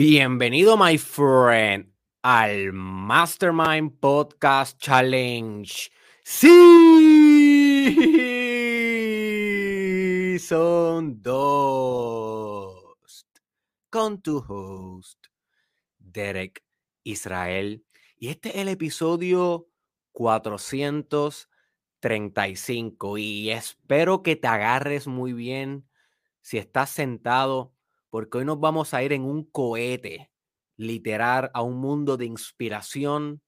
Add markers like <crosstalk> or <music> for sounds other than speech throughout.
Bienvenido, my friend, al Mastermind Podcast Challenge. Sí, son dos. Con tu host, Derek Israel. Y este es el episodio 435. Y espero que te agarres muy bien si estás sentado porque hoy nos vamos a ir en un cohete literal a un mundo de inspiración,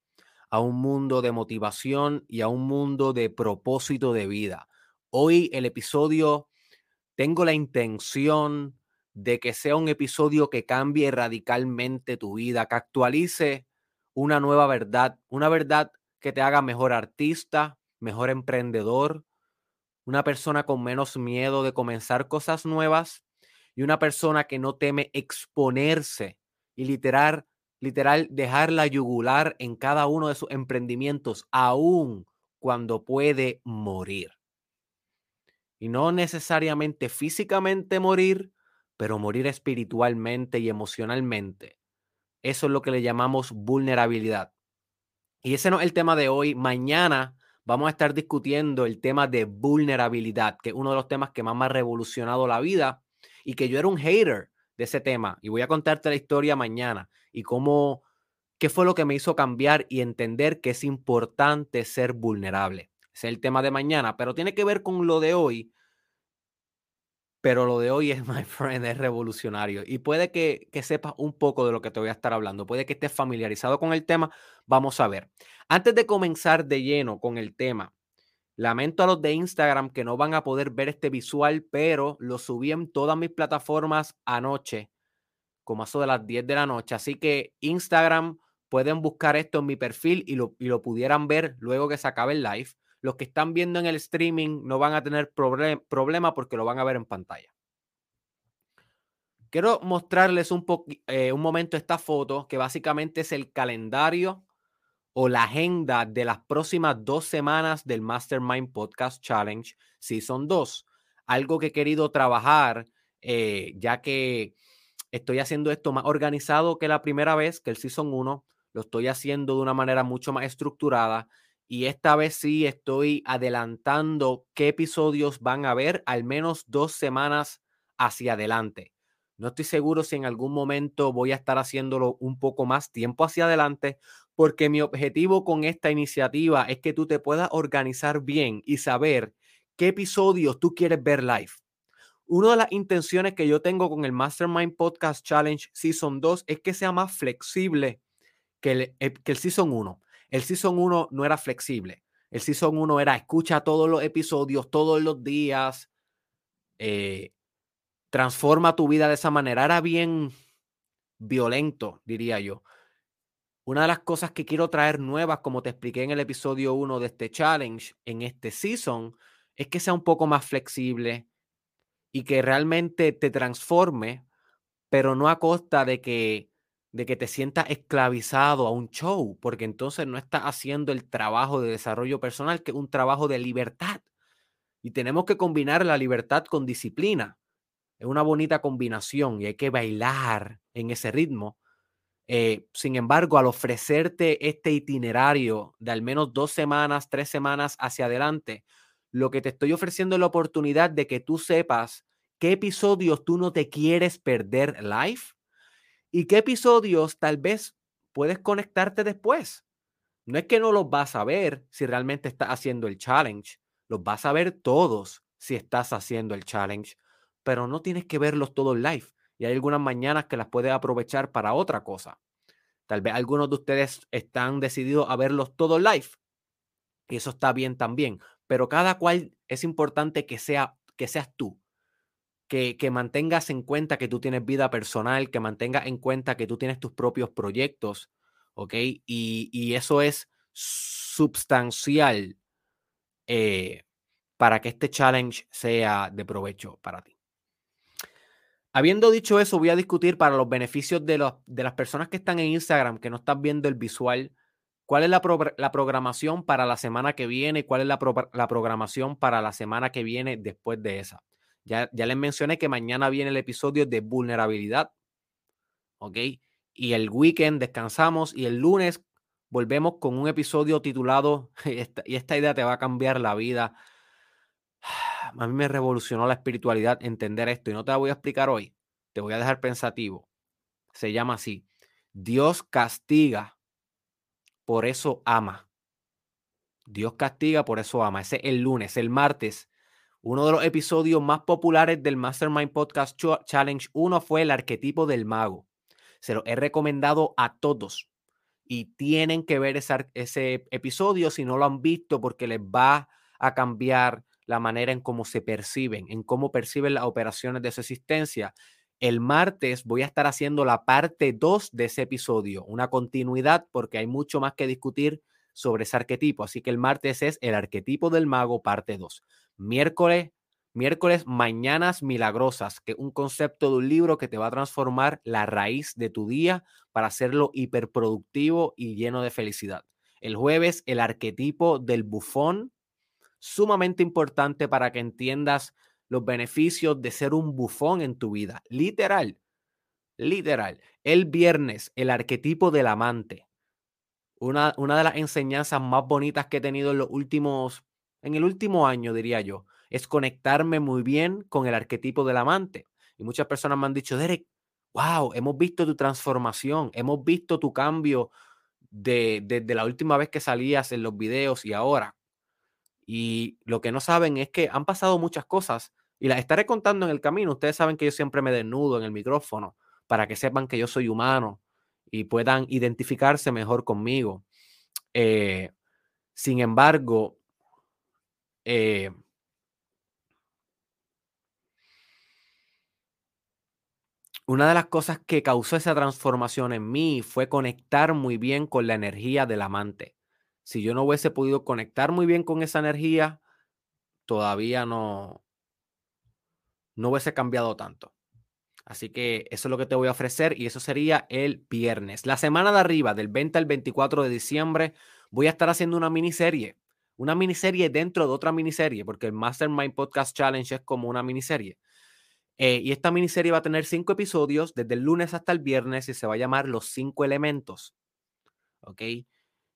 a un mundo de motivación y a un mundo de propósito de vida. Hoy el episodio, tengo la intención de que sea un episodio que cambie radicalmente tu vida, que actualice una nueva verdad, una verdad que te haga mejor artista, mejor emprendedor, una persona con menos miedo de comenzar cosas nuevas y una persona que no teme exponerse y literal, literal dejar la yugular en cada uno de sus emprendimientos, aún cuando puede morir. Y no necesariamente físicamente morir, pero morir espiritualmente y emocionalmente. Eso es lo que le llamamos vulnerabilidad. Y ese no es el tema de hoy. Mañana vamos a estar discutiendo el tema de vulnerabilidad, que es uno de los temas que más ha revolucionado la vida y que yo era un hater de ese tema. Y voy a contarte la historia mañana y cómo, qué fue lo que me hizo cambiar y entender que es importante ser vulnerable. Es el tema de mañana, pero tiene que ver con lo de hoy. Pero lo de hoy es, <laughs> my friend, es revolucionario. Y puede que, que sepas un poco de lo que te voy a estar hablando. Puede que estés familiarizado con el tema. Vamos a ver. Antes de comenzar de lleno con el tema, Lamento a los de Instagram que no van a poder ver este visual, pero lo subí en todas mis plataformas anoche, como a eso de las 10 de la noche. Así que Instagram pueden buscar esto en mi perfil y lo, y lo pudieran ver luego que se acabe el live. Los que están viendo en el streaming no van a tener problema porque lo van a ver en pantalla. Quiero mostrarles un, eh, un momento esta foto que básicamente es el calendario o la agenda de las próximas dos semanas del Mastermind Podcast Challenge Season 2. Algo que he querido trabajar, eh, ya que estoy haciendo esto más organizado que la primera vez, que el Season 1. Lo estoy haciendo de una manera mucho más estructurada. Y esta vez sí estoy adelantando qué episodios van a haber al menos dos semanas hacia adelante. No estoy seguro si en algún momento voy a estar haciéndolo un poco más tiempo hacia adelante porque mi objetivo con esta iniciativa es que tú te puedas organizar bien y saber qué episodios tú quieres ver live. Una de las intenciones que yo tengo con el Mastermind Podcast Challenge Season 2 es que sea más flexible que el, eh, que el Season 1. El Season 1 no era flexible. El Season 1 era escucha todos los episodios todos los días. Eh, transforma tu vida de esa manera. Era bien violento, diría yo. Una de las cosas que quiero traer nuevas, como te expliqué en el episodio 1 de este challenge, en este season, es que sea un poco más flexible y que realmente te transforme, pero no a costa de que, de que te sientas esclavizado a un show, porque entonces no estás haciendo el trabajo de desarrollo personal, que es un trabajo de libertad. Y tenemos que combinar la libertad con disciplina. Es una bonita combinación y hay que bailar en ese ritmo eh, sin embargo, al ofrecerte este itinerario de al menos dos semanas, tres semanas hacia adelante, lo que te estoy ofreciendo es la oportunidad de que tú sepas qué episodios tú no te quieres perder live y qué episodios tal vez puedes conectarte después. No es que no los vas a ver si realmente estás haciendo el challenge, los vas a ver todos si estás haciendo el challenge, pero no tienes que verlos todos live y hay algunas mañanas que las puedes aprovechar para otra cosa. Tal vez algunos de ustedes están decididos a verlos todos live y eso está bien también, pero cada cual es importante que, sea, que seas tú, que, que mantengas en cuenta que tú tienes vida personal, que mantengas en cuenta que tú tienes tus propios proyectos, ¿ok? Y, y eso es sustancial eh, para que este challenge sea de provecho para ti. Habiendo dicho eso, voy a discutir para los beneficios de, los, de las personas que están en Instagram, que no están viendo el visual, cuál es la, programación para la semana que viene cuál es la, programación para la semana que viene después de esa. Ya, ya les mencioné que mañana viene el episodio de vulnerabilidad. ¿ok? Y el weekend descansamos y el lunes volvemos con un episodio titulado, <laughs> y esta idea te va a cambiar la vida. A mí me revolucionó la espiritualidad entender esto y no te la voy a explicar hoy, te voy a dejar pensativo. Se llama así, Dios castiga, por eso ama. Dios castiga, por eso ama. Ese es el lunes, el martes. Uno de los episodios más populares del Mastermind Podcast Challenge, uno fue el arquetipo del mago. Se lo he recomendado a todos y tienen que ver ese, ese episodio si no lo han visto porque les va a cambiar la manera en cómo se perciben, en cómo perciben las operaciones de su existencia. El martes voy a estar haciendo la parte 2 de ese episodio, una continuidad porque hay mucho más que discutir sobre ese arquetipo. Así que el martes es el arquetipo del mago, parte 2. Miércoles, miércoles, mañanas milagrosas, que un concepto de un libro que te va a transformar la raíz de tu día para hacerlo hiperproductivo y lleno de felicidad. El jueves, el arquetipo del bufón, sumamente importante para que entiendas los beneficios de ser un bufón en tu vida. Literal, literal. El viernes, el arquetipo del amante una, de las enseñanzas más bonitas que he tenido en los últimos, en el último año, diría yo, es conectarme muy bien con el arquetipo del amante. Y muchas personas me han dicho, Derek, wow, hemos visto tu transformación, hemos visto tu cambio desde de, la última vez que salías en los videos y ahora. Y lo que no saben es que han pasado muchas cosas y las estaré contando en el camino. Ustedes saben que yo siempre me desnudo en el micrófono para que sepan que yo soy humano y puedan identificarse mejor conmigo. Eh, sin embargo, eh, una de las cosas que causó esa transformación en mí fue conectar muy bien con la energía del amante. Si yo no hubiese podido conectar muy bien con esa energía, todavía no, no hubiese cambiado tanto. Así que eso es lo que te voy a ofrecer y eso sería el viernes. La semana de arriba, del 20 al 24 de diciembre, voy a estar haciendo una miniserie. Una miniserie dentro de otra miniserie, porque el Mastermind Podcast Challenge es como una miniserie. Eh, y esta miniserie va a tener cinco episodios desde el lunes hasta el viernes y se va a llamar Los Cinco Elementos. ¿Ok?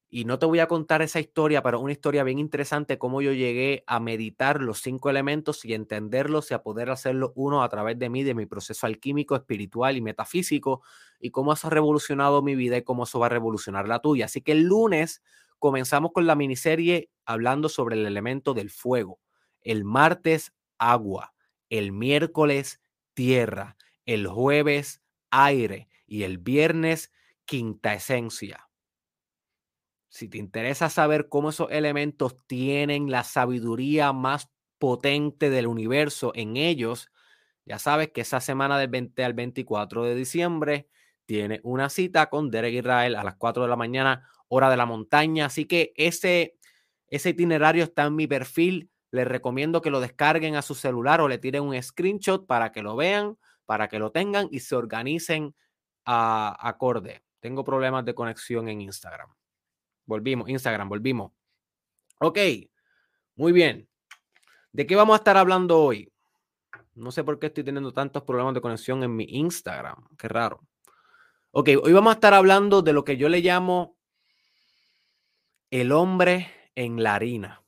Y no te voy a contar esa historia, pero una historia bien interesante, cómo yo llegué a meditar los cinco elementos y entenderlos y a poder hacerlo uno a través de mí, de mi proceso alquímico, espiritual y metafísico, y cómo eso ha revolucionado mi vida y cómo eso va a revolucionar la tuya. Así que el lunes comenzamos con la miniserie hablando sobre el elemento del fuego. El martes, agua. El miércoles, tierra. El jueves, aire. Y el viernes, quinta esencia si te interesa saber cómo esos elementos tienen la sabiduría más potente del universo en ellos, ya sabes que esa semana del 20 al 24 de diciembre tiene una cita con Derek Israel a las 4 de la mañana, hora de la montaña. Así que ese, ese itinerario está en mi perfil. Les recomiendo que lo descarguen a su celular o le tiren un screenshot para que lo vean, para que lo tengan y se organicen a acorde. Tengo problemas de conexión en Instagram. Volvimos, Instagram, volvimos. Ok, muy bien. ¿De qué vamos a estar hablando hoy? No sé por qué estoy teniendo tantos problemas de conexión en mi Instagram. Qué raro. Ok, hoy vamos a estar hablando de lo que yo le llamo el hombre en la harina.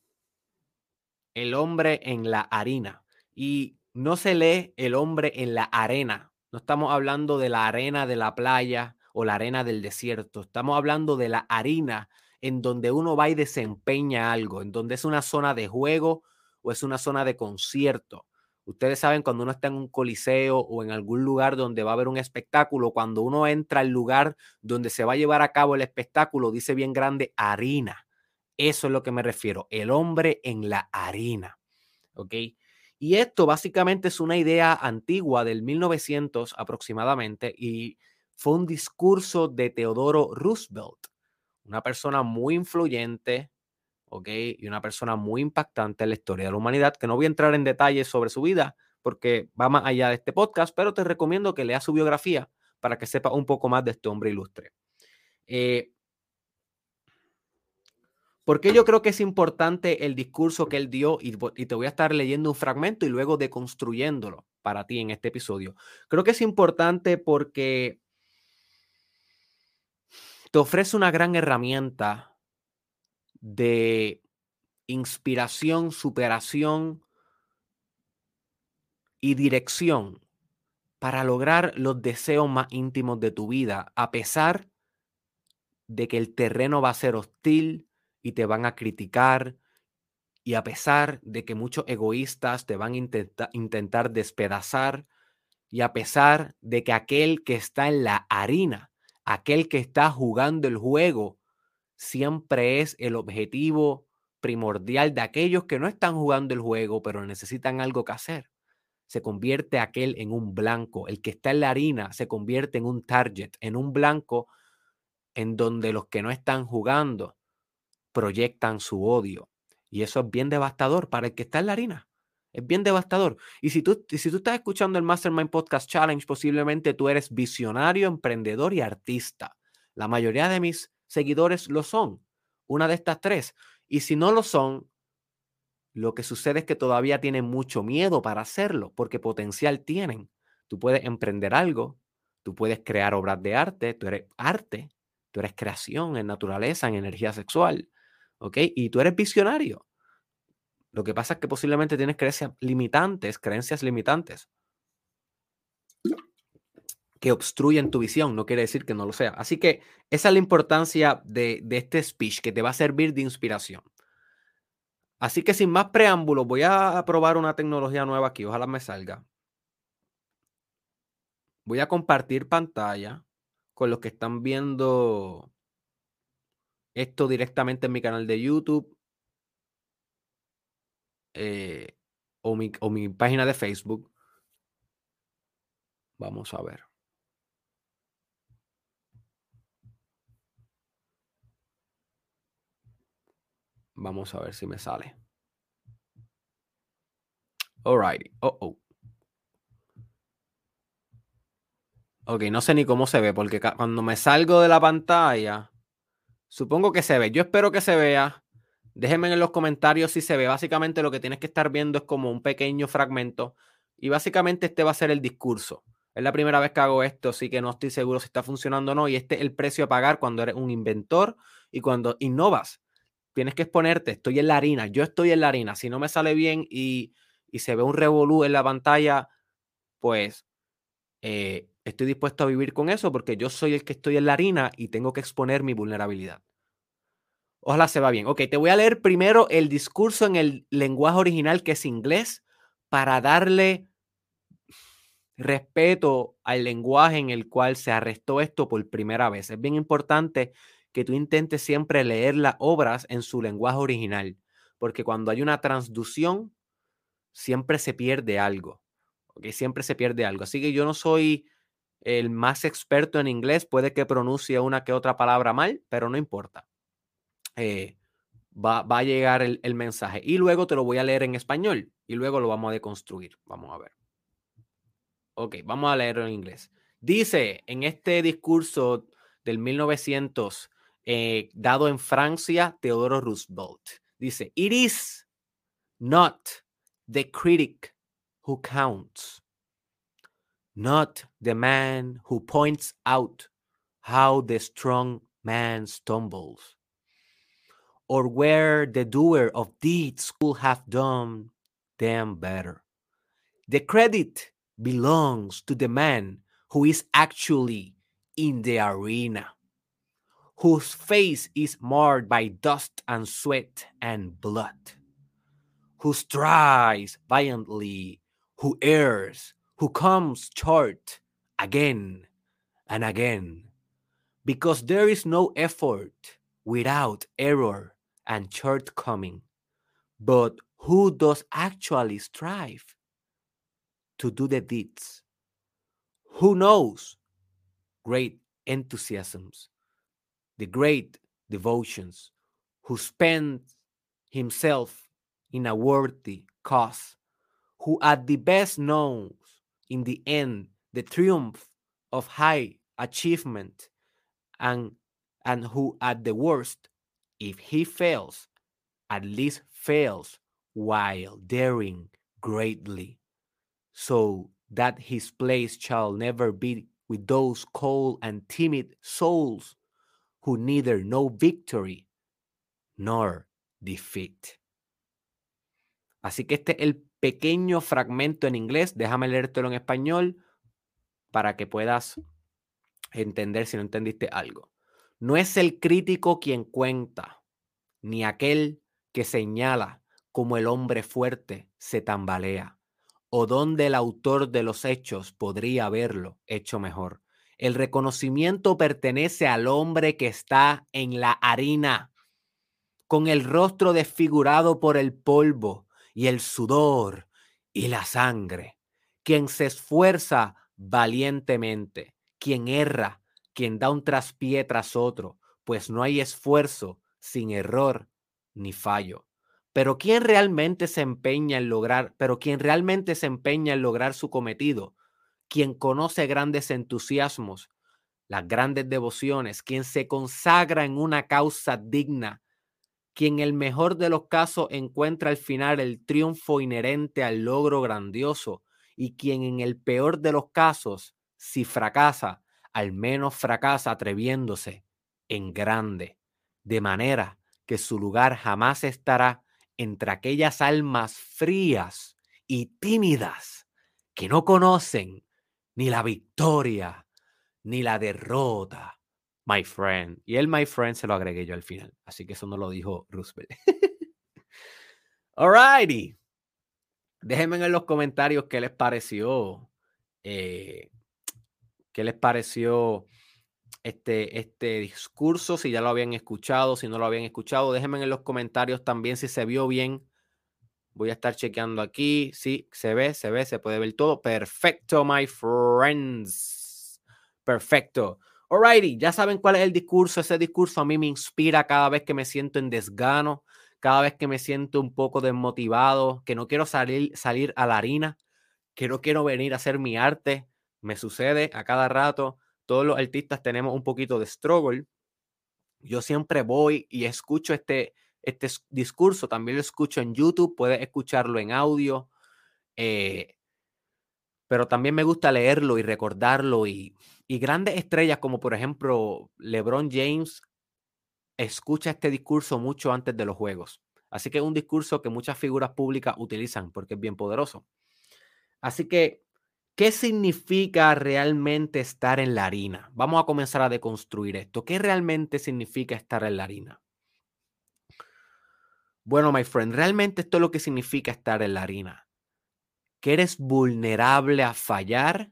El hombre en la harina. Y no se lee el hombre en la arena. No estamos hablando de la arena de la playa o la arena del desierto. Estamos hablando de la harina en donde uno va y desempeña algo, en donde es una zona de juego o es una zona de concierto. Ustedes saben cuando uno está en un coliseo o en algún lugar donde va a haber un espectáculo, cuando uno entra al lugar donde se va a llevar a cabo el espectáculo, dice bien grande harina. Eso es lo que me refiero, el hombre en la harina. ¿Ok? Y esto básicamente es una idea antigua del 1900 aproximadamente y fue un discurso de Teodoro Roosevelt una persona muy influyente, ¿ok? Y una persona muy impactante en la historia de la humanidad, que no voy a entrar en detalles sobre su vida porque va más allá de este podcast, pero te recomiendo que leas su biografía para que sepas un poco más de este hombre ilustre. Eh, ¿Por qué yo creo que es importante el discurso que él dio? Y, y, te voy a estar leyendo un fragmento y luego deconstruyéndolo para ti en este episodio. Creo que es importante porque te ofrece una gran herramienta de inspiración, superación y dirección para lograr los deseos más íntimos de tu vida, a pesar de que el terreno va a ser hostil y te van a criticar, y a pesar de que muchos egoístas te van a intentar despedazar, y a pesar de que aquel que está en la harina, aquel que está jugando el juego, siempre es el objetivo primordial de aquellos que no están jugando el juego, pero necesitan algo que hacer se convierte aquel en un blanco. El que está en la harina se convierte en un target, en un blanco en donde los que no están jugando proyectan su odio. Y eso es bien devastador para el que está en la harina. Es bien devastador. Y si tú, si tú estás escuchando el Mastermind Podcast Challenge, posiblemente tú eres visionario, emprendedor y artista. La mayoría de mis seguidores lo son. Una de estas tres. Y si no lo son, lo que sucede es que todavía tienen mucho miedo para hacerlo, porque potencial tienen. Tú puedes emprender algo, tú puedes crear obras de arte, tú eres arte, tú eres creación en naturaleza, en energía sexual, ¿ok? Y tú eres visionario. Lo que pasa es que posiblemente tienes creencias limitantes, creencias limitantes que obstruyen tu visión, no quiere decir que no lo sea. Así que esa es la importancia de, de este speech que te va a servir de inspiración. Así que sin más preámbulos, voy a probar una tecnología nueva aquí. Ojalá me salga. Voy a compartir pantalla con los que están viendo esto directamente en mi canal de YouTube eh, o, mi, o mi página de Facebook. Vamos a ver. Vamos a ver si me sale. Alrighty. Oh, oh. Ok, no sé ni cómo se ve, porque cuando me salgo de la pantalla, supongo que se ve. Yo espero que se vea. Déjenme en los comentarios si se ve. Básicamente lo que tienes que estar viendo es como un pequeño fragmento. Y básicamente este va a ser el discurso. Es la primera vez que hago esto, así que no estoy seguro si está funcionando o no. Y este es el precio a pagar cuando eres un inventor y cuando innovas tienes que exponerte, estoy en la harina, yo estoy en la harina, si no me sale bien y, se ve un revolú en la pantalla, pues eh, estoy dispuesto a vivir con eso porque yo soy el que estoy en la harina y tengo que exponer mi vulnerabilidad. Ojalá se va bien. Ok, te voy a leer primero el discurso en el lenguaje original que es inglés para darle respeto al lenguaje en el cual se arrestó esto por primera vez. Es bien importante que tú intentes siempre leer las obras en su lenguaje original, porque cuando hay una transducción, siempre se pierde algo, ¿ok? Siempre se pierde algo. Así que yo no soy el más experto en inglés, puede que pronuncie una que otra palabra mal, pero no importa. Eh, va, a llegar el, mensaje. Y luego te lo voy a leer en español y luego lo vamos a deconstruir. Vamos a ver. Ok, vamos a leerlo en inglés. Dice en este discurso del 1900 eh, dado en Francia, Teodoro Roosevelt. Dice, it is not the critic who counts, not the man who points out how the strong man stumbles, or where the doer of deeds could have done them better. The credit belongs to the man who is actually in the arena whose face is marred by dust and sweat and blood, who strives violently, who errs, who comes short again and again, because there is no effort without error and shortcoming, but who does actually strive to do the deeds? Who knows great enthusiasms the great devotions, who spends himself in a worthy cause, who at the best knows in the end the triumph of high achievement, and, and who at the worst, if he fails, at least fails while daring greatly, so that his place shall never be with those cold and timid souls who neither know victory nor defeat. Así que este es el pequeño fragmento en inglés. Déjame leértelo en español para que puedas entender si no entendiste algo. No es el crítico quien cuenta, ni aquel que señala como el hombre fuerte se tambalea, o donde el autor de los hechos podría haberlo hecho mejor. El reconocimiento pertenece al hombre que está en la harina, con el rostro desfigurado por el polvo y el sudor y la sangre, quien se esfuerza valientemente, quien erra, quien da un traspié tras otro, pues no hay esfuerzo sin error ni fallo. Pero quien realmente se empeña en lograr, pero quien realmente se empeña en lograr su cometido, quien conoce grandes entusiasmos, las grandes devociones, quien se consagra en una causa digna, quien en el mejor de los casos encuentra al final el triunfo inherente al logro grandioso y quien en el peor de los casos, si fracasa, al menos fracasa atreviéndose en grande, de manera que su lugar jamás estará entre aquellas almas frías y tímidas que no conocen ni la victoria ni la derrota, my friend. Y el my friend se lo agregué yo al final, así que eso no lo dijo Roosevelt. <laughs> Alrighty. Déjenme en los comentarios qué les pareció. Eh, qué les pareció este, este discurso, si ya lo habían escuchado, si no lo habían escuchado. Déjenme en los comentarios también si se vio bien. Voy a estar chequeando aquí. Sí, se ve, se ve, se puede ver todo. Perfecto, my friends. Perfecto. Alrighty, ya saben cuál es el discurso. Ese discurso a mí me inspira cada vez que me siento en desgano, cada vez que me siento un poco desmotivado, que no quiero salir, salir a la harina, que no quiero venir a hacer mi arte. Me sucede a cada rato todos los artistas tenemos un poquito de struggle. Yo siempre voy y escucho este, este discurso, también lo escucho en YouTube, puedes escucharlo en audio, eh, pero también me gusta leerlo y recordarlo y, y grandes estrellas como por ejemplo LeBron James escucha este discurso mucho antes de los juegos. Así que es un discurso que muchas figuras públicas utilizan porque es bien poderoso. Así que ¿Qué significa realmente estar en la harina? Vamos a comenzar a deconstruir esto. ¿Qué realmente significa estar en la harina? Bueno, my friend, realmente esto es lo que significa estar en la harina. Que eres vulnerable a fallar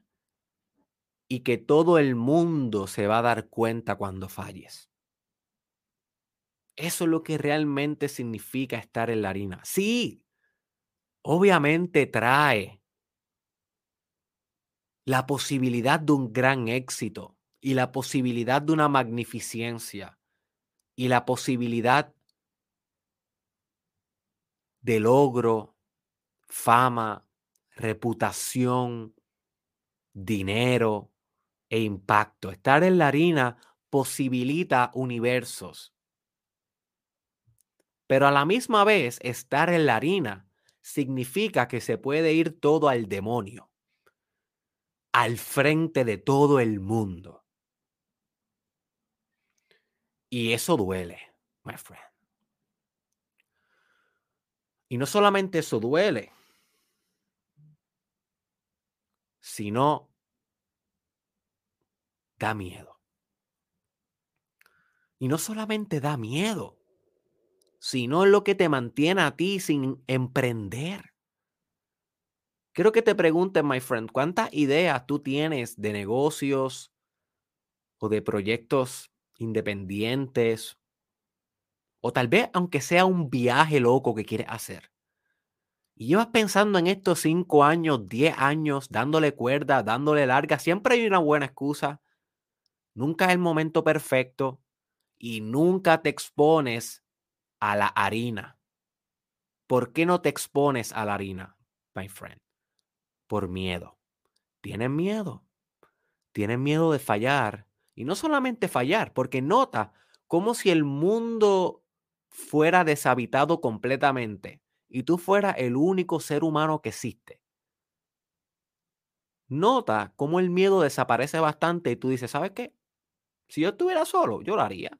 y que todo el mundo se va a dar cuenta cuando falles. Eso es lo que realmente significa estar en la harina. Sí, obviamente trae la posibilidad de un gran éxito y la posibilidad de una magnificencia y la posibilidad de logro, fama, reputación, dinero e impacto. Estar en la harina posibilita universos. Pero a la misma vez, estar en la harina significa que se puede ir todo al demonio al frente de todo el mundo. Y eso duele, my friend. Y no solamente eso duele, sino da miedo. Y no solamente da miedo, sino lo que te mantiene a ti sin emprender. Quiero que te preguntes, my friend, ¿cuántas ideas tú tienes de negocios o de proyectos independientes? O tal vez, aunque sea un viaje loco que quieres hacer. Y llevas pensando en estos cinco años, diez años, dándole cuerda, dándole larga. Siempre hay una buena excusa. Nunca es el momento perfecto. Y nunca te expones a la harina. ¿Por qué no te expones a la harina, my friend? Por miedo. Tienen miedo. Tienen miedo de fallar. Y no solamente fallar, porque nota como si el mundo fuera deshabitado completamente y tú fueras el único ser humano que existe. Nota cómo el miedo desaparece bastante y tú dices, ¿sabes qué? Si yo estuviera solo, yo lo haría.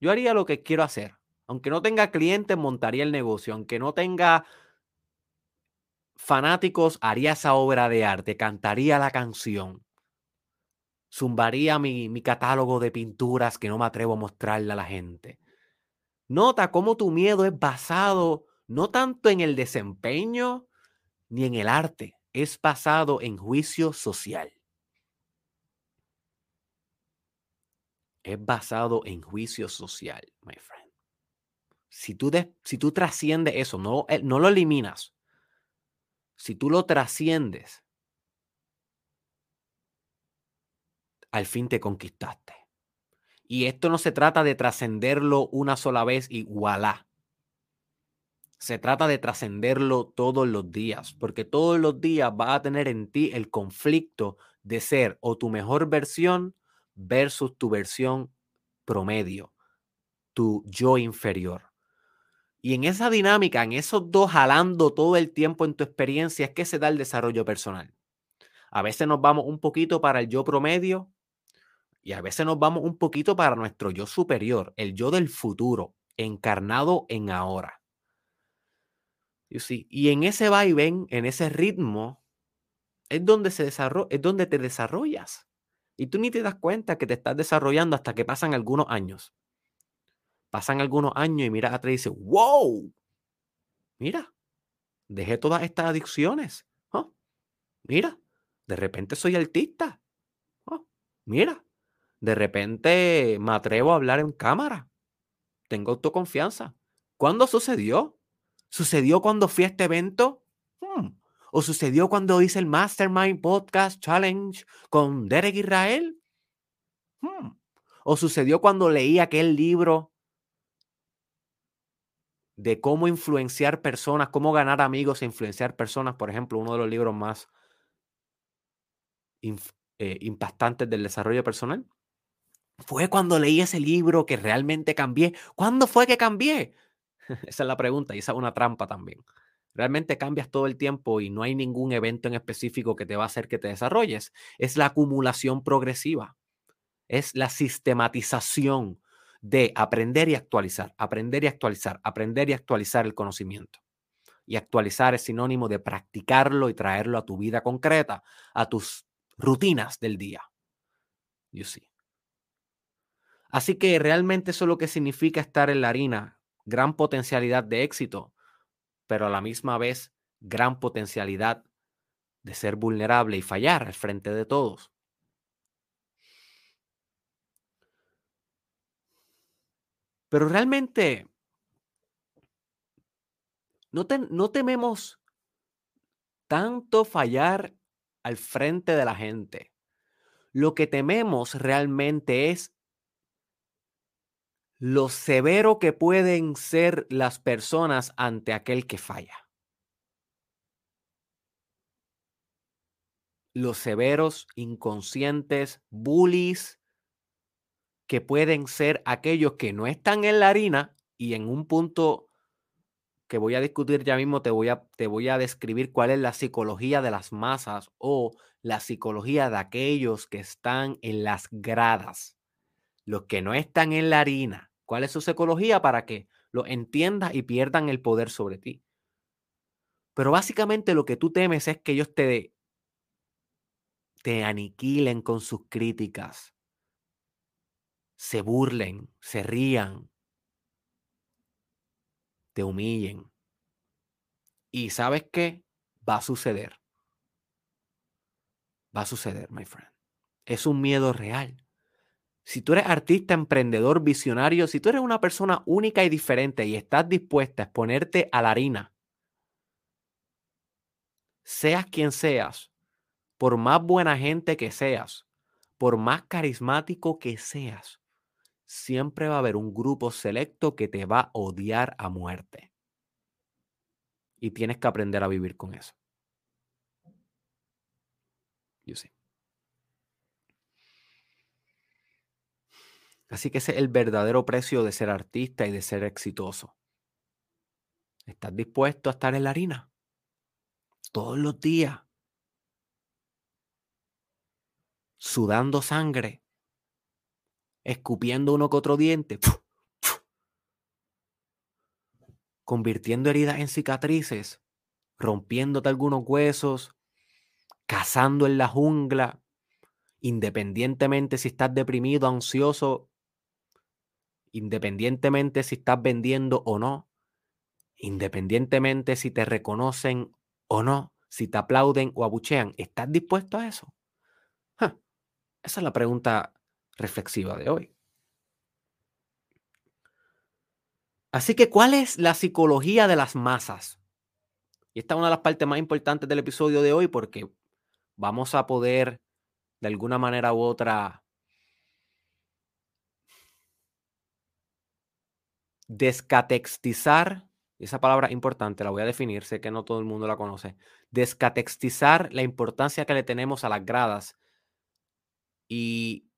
Yo haría lo que quiero hacer. Aunque no tenga clientes, montaría el negocio. Aunque no tenga fanáticos, haría esa obra de arte, cantaría la canción. Zumbaría mi, mi catálogo de pinturas que no me atrevo a mostrarle a la gente. Nota cómo tu miedo es basado no tanto en el desempeño ni en el arte, es basado en juicio social. Es basado en juicio social, my friend. Si tú, si tú trasciendes eso, no, eh, no lo eliminas. Si tú lo trasciendes, al fin te conquistaste. Y esto no se trata de trascenderlo una sola vez y voilà. Se trata de trascenderlo todos los días, porque todos los días va a tener en ti el conflicto de ser o tu mejor versión versus tu versión promedio, tu yo inferior. Y en esa dinámica, en esos dos jalando todo el tiempo en tu experiencia, es que se da el desarrollo personal. A veces nos vamos un poquito para el yo promedio y a veces nos vamos un poquito para nuestro yo superior, el yo del futuro, encarnado en ahora. Y en ese vaivén, en ese ritmo, es donde, se desarrolla, es donde te desarrollas. Y tú ni te das cuenta que te estás desarrollando hasta que pasan algunos años. Pasan algunos años y miras atrás y dices, wow, mira, dejé todas estas adicciones. Mira, de repente soy artista. Mira, de repente me atrevo a hablar en cámara. Tengo autoconfianza. ¿Cuándo sucedió? ¿Sucedió cuando fui a este evento? Hmm. ¿O sucedió cuando hice el Mastermind Podcast Challenge con Derek Israel? Hmm. ¿O sucedió cuando leí aquel libro de cómo influenciar personas, cómo ganar amigos e influenciar personas? Por ejemplo, uno de los libros más eh, impactantes del desarrollo personal. Fue cuando leí ese libro que realmente cambié. ¿Cuándo fue que cambié? <laughs> esa es la pregunta y esa es una trampa también. Realmente cambias todo el tiempo y no hay ningún evento en específico que te va a hacer que te desarrolles. Es la acumulación progresiva. Es la sistematización de aprender y actualizar, aprender y actualizar, aprender y actualizar el conocimiento. Y actualizar es sinónimo de practicarlo y traerlo a tu vida concreta, a tus rutinas del día. Así que realmente eso es lo que significa estar en la harina gran potencialidad de éxito, pero a la misma vez gran potencialidad de ser vulnerable y fallar al frente de todos. Pero realmente no, tememos tanto fallar al frente de la gente. Lo que tememos realmente es lo severo que pueden ser las personas ante aquel que falla. Los severos, inconscientes, bullies, que pueden ser aquellos que no están en la harina y en un punto que voy a discutir ya mismo, te voy a, te voy a describir cuál es la psicología de las masas o la psicología de aquellos que están en las gradas, los que no están en la harina ¿Cuál es su psicología para que lo entiendas y pierdan el poder sobre ti? Pero básicamente lo que tú temes es que ellos te, te aniquilen con sus críticas, se burlen, se rían, te humillen. Y sabes qué? Va a suceder. Va a suceder, my friend. Es un miedo real si tú eres artista, emprendedor, visionario, si tú eres una persona única y diferente y estás dispuesta a exponerte a la harina, seas quien seas, por más buena gente que seas, por más carismático que seas, siempre va a haber un grupo selecto que te va a odiar a muerte. Y tienes que aprender a vivir con eso. Yo. Así que ese es el verdadero precio de ser artista y de ser exitoso. ¿Estás dispuesto a estar en la harina? Todos los días. Sudando sangre. Escupiendo uno que otro diente, convirtiendo heridas en cicatrices, rompiéndote algunos huesos, cazando en la jungla, independientemente si estás deprimido, ansioso, independientemente si estás vendiendo o no, independientemente si te reconocen o no, si te aplauden o abuchean, ¿estás dispuesto a eso? Esa es la pregunta reflexiva de hoy. Así que, ¿cuál es la psicología de las masas? Y esta es una de las partes más importantes del episodio de hoy porque vamos a poder, de alguna manera u otra, descatextizar, esa palabra importante, la voy a definir, sé que no todo el mundo la conoce, descatextizar la importancia que le tenemos a las gradas y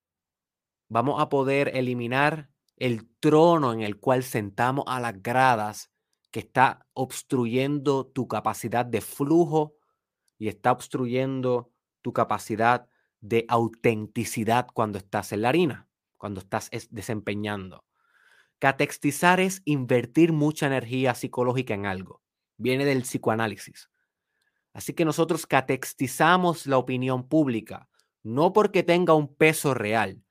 vamos a poder eliminar el trono en el cual sentamos a las gradas que está obstruyendo tu capacidad de flujo y está obstruyendo tu capacidad de autenticidad cuando estás en la harina, cuando estás desempeñando. Catextizar es invertir mucha energía psicológica en algo. Viene del psicoanálisis. Así que nosotros catextizamos la opinión pública, no porque tenga un peso real,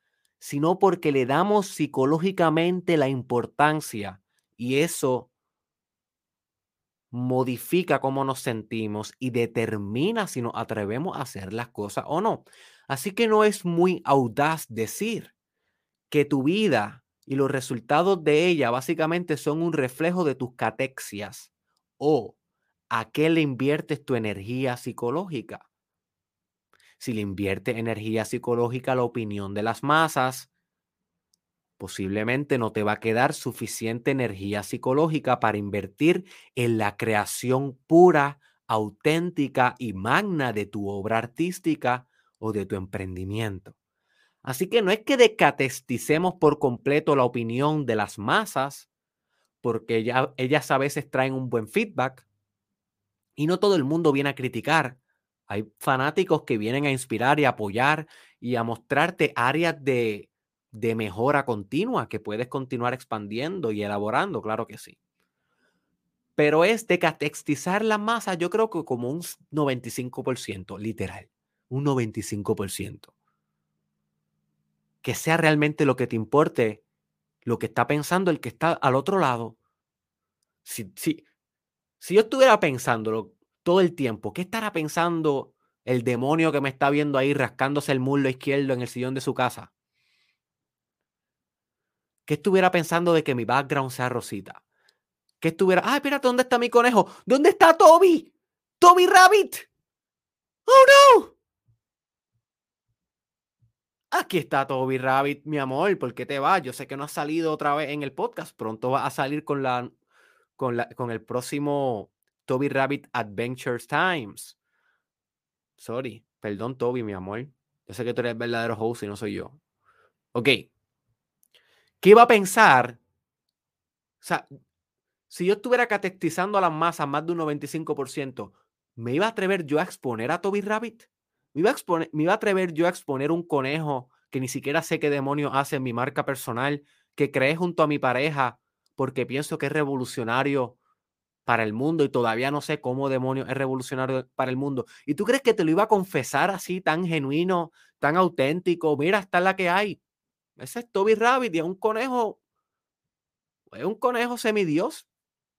sino porque le damos psicológicamente la importancia y eso modifica cómo nos sentimos y determina si nos atrevemos a hacer las cosas o no. Así que no es muy audaz decir que tu vida y los resultados de ella básicamente son un reflejo de tus catexias o a qué le inviertes tu energía psicológica. Si le inviertes energía psicológica a la opinión de las masas, posiblemente no te va a quedar suficiente energía psicológica para invertir en la creación pura, auténtica y magna de tu obra artística o de tu emprendimiento. Así que no es que decatesticemos por completo la opinión de las masas, porque ellas a veces traen un buen feedback y no todo el mundo viene a criticar. Hay fanáticos que vienen a inspirar y apoyar y a mostrarte áreas de, de mejora continua que puedes continuar expandiendo y elaborando, claro que sí. Pero es decatextizar la masa, yo creo que como un 95%, literal, un 95% que sea realmente lo que te importe, lo que está pensando el que está al otro lado. Si, si, si yo estuviera pensándolo todo el tiempo, ¿qué estará pensando el demonio que me está viendo ahí rascándose el muslo izquierdo en el sillón de su casa? ¿Qué estuviera pensando de que mi background sea rosita? ¿Qué estuviera, ay, espérate, ¿dónde está mi conejo? ¿Dónde está Toby? Toby Rabbit. Oh no. Aquí está Toby Rabbit, mi amor, ¿por qué te vas? Yo sé que no has salido otra vez en el podcast, pronto vas a salir con, la, con, la, con el próximo Toby Rabbit Adventures Times. Sorry, perdón Toby, mi amor. Yo sé que tú eres el verdadero host y no soy yo. Ok. ¿Qué iba a pensar? O sea, si yo estuviera catequizando a las masas más de un 95%, ¿me iba a atrever yo a exponer a Toby Rabbit? Me iba, a me iba a atrever yo a exponer un conejo que ni siquiera sé qué demonio hace en mi marca personal, que creé junto a mi pareja porque pienso que es revolucionario para el mundo y todavía no sé cómo demonio es revolucionario para el mundo. ¿Y tú crees que te lo iba a confesar así, tan genuino, tan auténtico? Mira, está la que hay. Ese es Toby Rabbit y es un conejo, es un conejo semidios.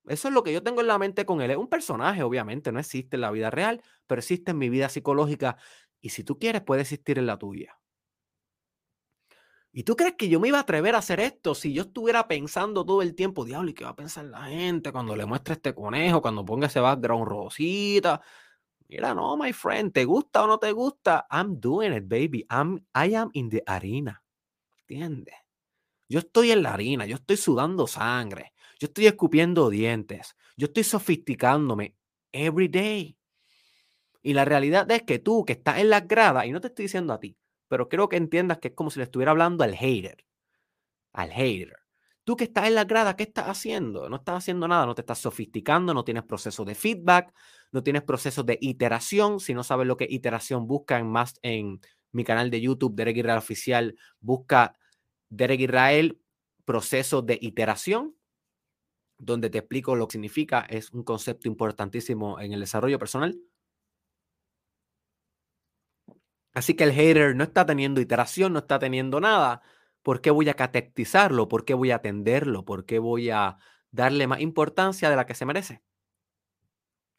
Eso es lo que yo tengo en la mente con él. Es un personaje, obviamente, no existe en la vida real, pero existe en mi vida psicológica y si tú quieres, puede existir en la tuya. ¿Y tú crees que yo me iba a atrever a hacer esto si yo estuviera pensando todo el tiempo, diablo, ¿y qué va a pensar la gente cuando le muestre este conejo, cuando ponga ese background rosita? Mira, no, my friend, ¿te gusta o no te gusta? I'm doing it, baby. I'm, I am in the arena. ¿Entiendes? Yo estoy en la harina, yo estoy sudando sangre, yo estoy escupiendo dientes, yo estoy sofisticándome every day. Y la realidad es que tú que estás en las gradas, y no te estoy diciendo a ti, pero quiero que entiendas que es como si le estuviera hablando al hater. Al hater. Tú que estás en las gradas, ¿qué estás haciendo? No estás haciendo nada, no te estás sofisticando, no tienes proceso de feedback, no tienes proceso de iteración. Si no sabes lo que iteración busca en, más, en mi canal de YouTube, Derek Real Oficial, busca Derek Israel, proceso de iteración, donde te explico lo que significa. Es un concepto importantísimo en el desarrollo personal. Así que el hater no está teniendo iteración, no está teniendo nada. ¿Por qué voy a catequizarlo? ¿Por qué voy a atenderlo? ¿Por qué voy a darle más importancia de la que se merece?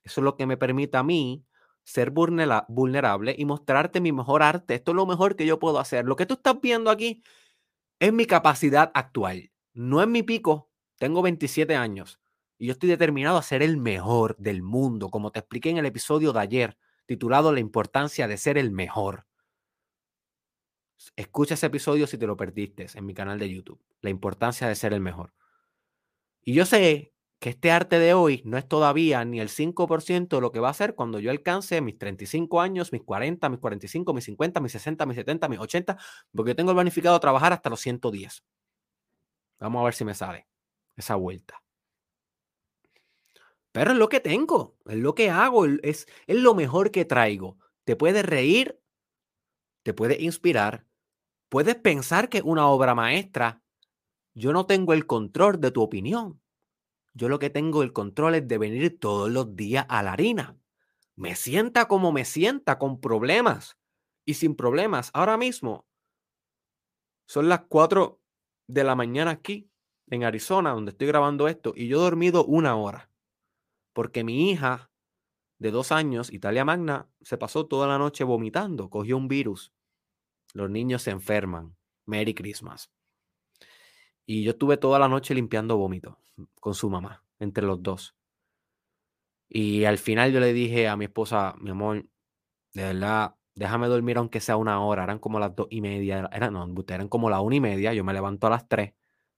Eso es lo que me permite a mí ser vulnerable y mostrarte mi mejor arte. Esto es lo mejor que yo puedo hacer. Lo que tú estás viendo aquí es mi capacidad actual. No es mi pico. Tengo 27 años y yo estoy determinado a ser el mejor del mundo, como te expliqué en el episodio de ayer, titulado La importancia de ser el mejor. Escucha ese episodio si te lo perdiste en mi canal de YouTube. La importancia de ser el mejor. Y yo sé que este arte de hoy no es todavía ni el 5% de lo que va a ser cuando yo alcance mis 35 años, mis 40, mis 45, mis 50, mis 60, mis 70, mis 80, porque tengo el planificado trabajar hasta los 110. Vamos a ver si me sale esa vuelta. Pero es lo que tengo, es lo que hago, es, es lo mejor que traigo. Te puede reír, te puede inspirar, puedes pensar que es una obra maestra. Yo no tengo el control de tu opinión. Yo lo que tengo el control es de venir todos los días a la harina. Me sienta como me sienta, con problemas y sin problemas. Ahora mismo son las 4 de la mañana aquí en Arizona, donde estoy grabando esto, y yo he dormido una hora. Porque mi hija de dos años, Italia Magna, se pasó toda la noche vomitando, cogió un virus. Los niños se enferman. Merry Christmas. Y yo estuve toda la noche limpiando vómito con su mamá, entre los dos. Y al final yo le dije a mi esposa, mi amor, de verdad, déjame dormir aunque sea una hora. Eran como las dos y media, eran, no, eran como las una y media. Yo me levanto a las tres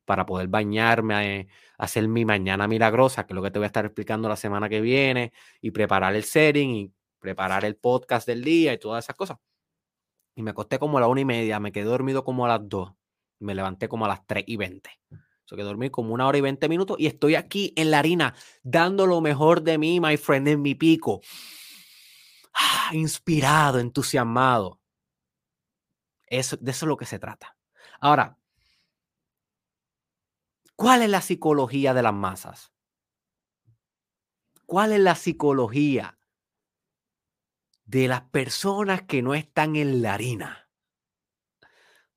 para poder bañarme, hacer mi mañana milagrosa, que es lo que te voy a estar explicando la semana que viene, y preparar el setting y preparar el podcast del día y todas esas cosas. Y me acosté como a la una y media, me quedé dormido como a las dos me levanté como a las 3 y 20. So que dormí como una hora y 20 minutos y estoy aquí en la harina dando lo mejor de mí, my friend, en mi pico. <sighs> Inspirado, entusiasmado. Eso, de eso es lo que se trata. Ahora, ¿cuál es la psicología de las masas? ¿Cuál es la psicología de las personas que no están en la harina?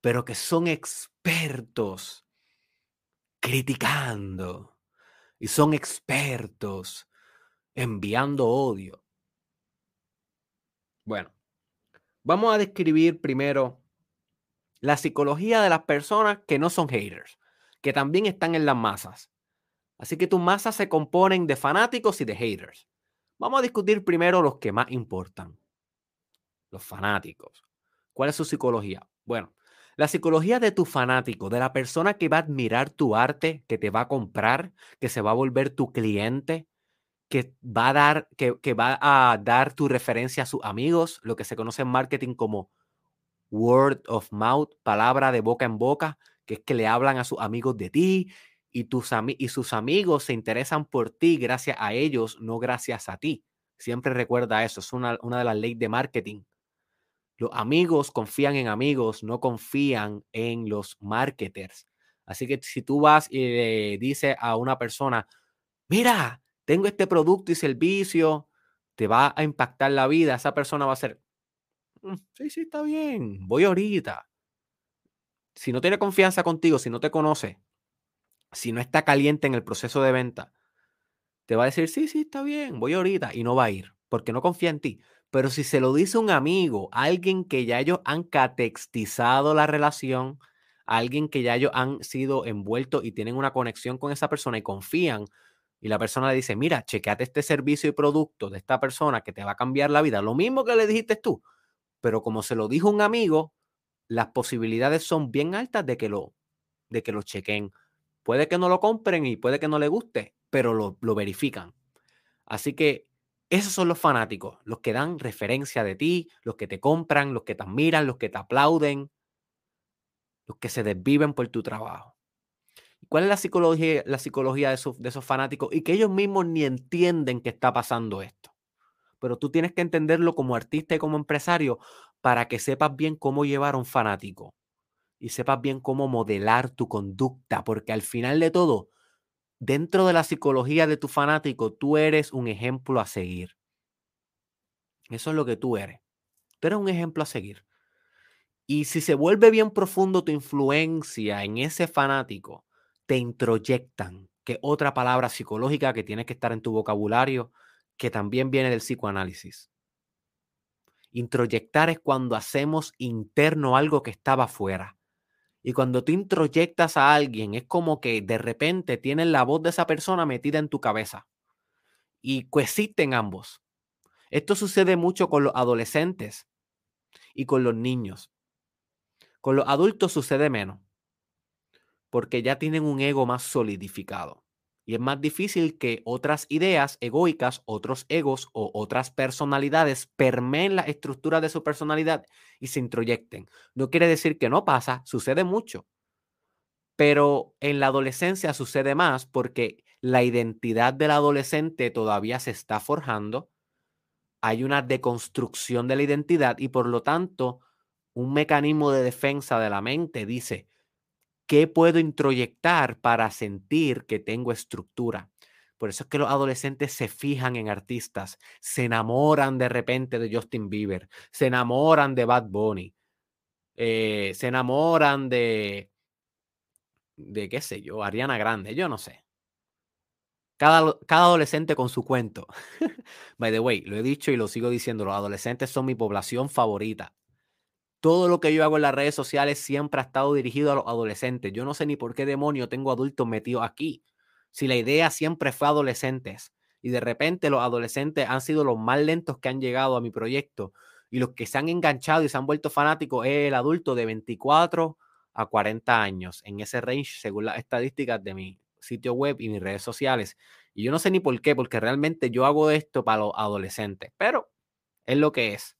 pero que son expertos criticando y son expertos enviando odio. Bueno, vamos a describir primero la psicología de las personas que no son haters, que también están en las masas. Así que tus masas se componen de fanáticos y de haters. Vamos a discutir primero los que más importan. Los fanáticos. ¿Cuál es su psicología? Bueno, la psicología de tu fanático, de la persona que va a admirar tu arte, que te va a comprar, que se va a volver tu cliente, que va a dar, que, va a dar tu referencia a sus amigos, lo que se conoce en marketing como word of mouth, palabra de boca en boca, que es que le hablan a sus amigos de ti y, tus y sus amigos se interesan por ti gracias a ellos, no gracias a ti. Siempre recuerda eso, es una, una de las leyes de marketing. Los amigos confían en amigos, no confían en los marketers. Así que si tú vas y le dices a una persona, mira, tengo este producto y servicio, te va a impactar la vida, esa persona va a ser, mm, sí, sí, está bien, voy ahorita. Si no tiene confianza contigo, si no te conoce, si no está caliente en el proceso de venta, te va a decir, sí, sí, está bien, voy ahorita y no va a ir porque no confía en ti. Pero si se lo dice un amigo, alguien que ya ellos han catextizado la relación, alguien que ya ellos han sido envueltos y tienen una conexión con esa persona y confían, y la persona le dice, mira, chequeate este servicio y producto de esta persona que te va a cambiar la vida, lo mismo que le dijiste tú, pero como se lo dijo un amigo, las posibilidades son bien altas de que lo, de que lo chequen. Puede que no lo compren y puede que no le guste, pero lo, lo verifican. Así que esos son los fanáticos, los que dan referencia de ti, los que te compran, los que te admiran, los que te aplauden, los que se desviven por tu trabajo. ¿Cuál es la psicología, la psicología de, esos, de esos fanáticos? Y que ellos mismos ni entienden que está pasando esto. Pero tú tienes que entenderlo como artista y como empresario para que sepas bien cómo llevar a un fanático. y sepas bien cómo modelar tu conducta, porque al final de todo, dentro de la psicología de tu fanático, tú eres un ejemplo a seguir. Eso es lo que tú eres. Tú eres un ejemplo a seguir. Y si se vuelve bien profundo tu influencia en ese fanático, te introyectan, que otra palabra psicológica que tiene que estar en tu vocabulario, que también viene del psicoanálisis. Introyectar es cuando hacemos interno algo que estaba fuera. Y cuando tú introyectas a alguien, es como que de repente tienes la voz de esa persona metida en tu cabeza. Y coexisten ambos. Esto sucede mucho con los adolescentes y con los niños. Con los adultos sucede menos, porque ya tienen un ego más solidificado. Y es más difícil que otras ideas egoicas, otros egos o otras personalidades permeen la estructura de su personalidad y se introyecten. No quiere decir que no pasa, sucede mucho. Pero en la adolescencia sucede más porque la identidad del adolescente todavía se está forjando. Hay una deconstrucción de la identidad y por lo tanto un mecanismo de defensa de la mente dice, ¿Qué puedo introyectar para sentir que tengo estructura? Por eso es que los adolescentes se fijan en artistas, se enamoran de repente de Justin Bieber, se enamoran de Bad Bunny, eh, se enamoran de, de qué sé yo, Ariana Grande, yo no sé. Cada, cada, adolescente con su cuento. <laughs> By the way, lo he dicho y lo sigo diciendo, los adolescentes son mi población favorita. Todo lo que yo hago en las redes sociales siempre ha estado dirigido a los adolescentes. Yo no sé ni por qué demonio tengo adultos metidos aquí. Si la idea siempre fue adolescentes y de repente los adolescentes han sido los más lentos que han llegado a mi proyecto y los que se han enganchado y se han vuelto fanáticos es el adulto de 24 a 40 años, en ese range según las estadísticas de mi sitio web y mis redes sociales. Y yo no sé ni por qué, porque realmente yo hago esto para los adolescentes, pero es lo que es.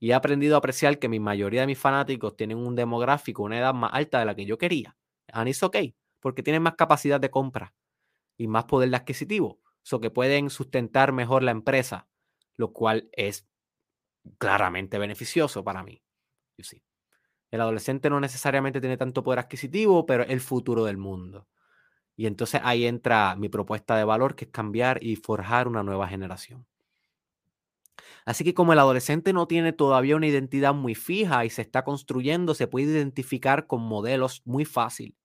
Y he aprendido a apreciar que mi mayoría de mis fanáticos tienen un demográfico, una edad más alta de la que yo quería. And it's okay, porque tienen más capacidad de compra y más poder de adquisitivo. So que pueden sustentar mejor la empresa, lo cual es claramente beneficioso para mí. El adolescente no necesariamente tiene tanto poder adquisitivo, pero es el futuro del mundo. Y entonces ahí entra mi propuesta de valor, que es cambiar y forjar una nueva generación. Así que como el adolescente no tiene todavía una identidad muy fija y se está construyendo, se puede identificar con modelos muy fácil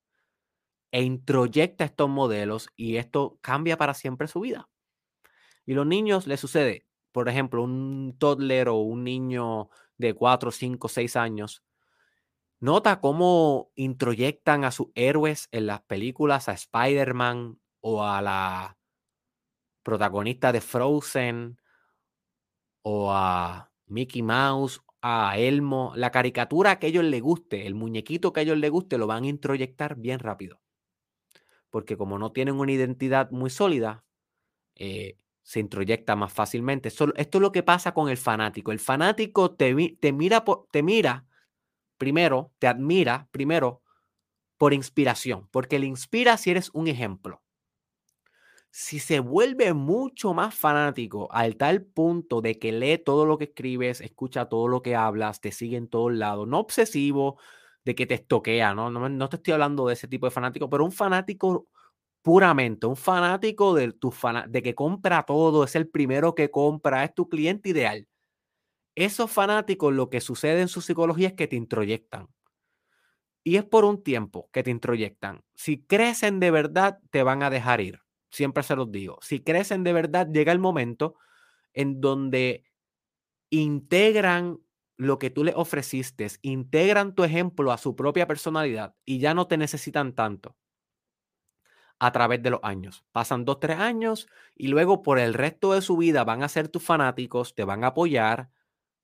e introyecta estos modelos y esto cambia para siempre su vida. Y los niños les sucede, por ejemplo, un toddler o un niño de 4, 5, 6 años, nota cómo introyectan a sus héroes en las películas, a Spider-Man o a la protagonista de Frozen o a Mickey Mouse, a Elmo, la caricatura que a ellos les guste, el muñequito que a ellos les guste, lo van a introyectar bien rápido. Porque como no tienen una identidad muy sólida, eh, se introyecta más fácilmente. Esto, es lo que pasa con el fanático. El fanático te, mira te mira primero, te admira primero por inspiración, porque le inspira si eres un ejemplo si se vuelve mucho más fanático al tal punto de que lee todo lo que escribes, escucha todo lo que hablas, te sigue en todos lados, no obsesivo de que te estoquea, ¿no? No, te estoy hablando de ese tipo de fanático, pero un fanático puramente, un fanático de, tu de que compra todo, es el primero que compra, es tu cliente ideal. Esos fanáticos, lo que sucede en su psicología es que te introyectan. Y es por un tiempo que te introyectan. Si crecen de verdad, te van a dejar ir siempre se los digo, si crecen de verdad, llega el momento en donde integran lo que tú les ofreciste, integran tu ejemplo a su propia personalidad y ya no te necesitan tanto a través de los años. Pasan dos, tres años y luego por el resto de su vida van a ser tus fanáticos, te van a apoyar,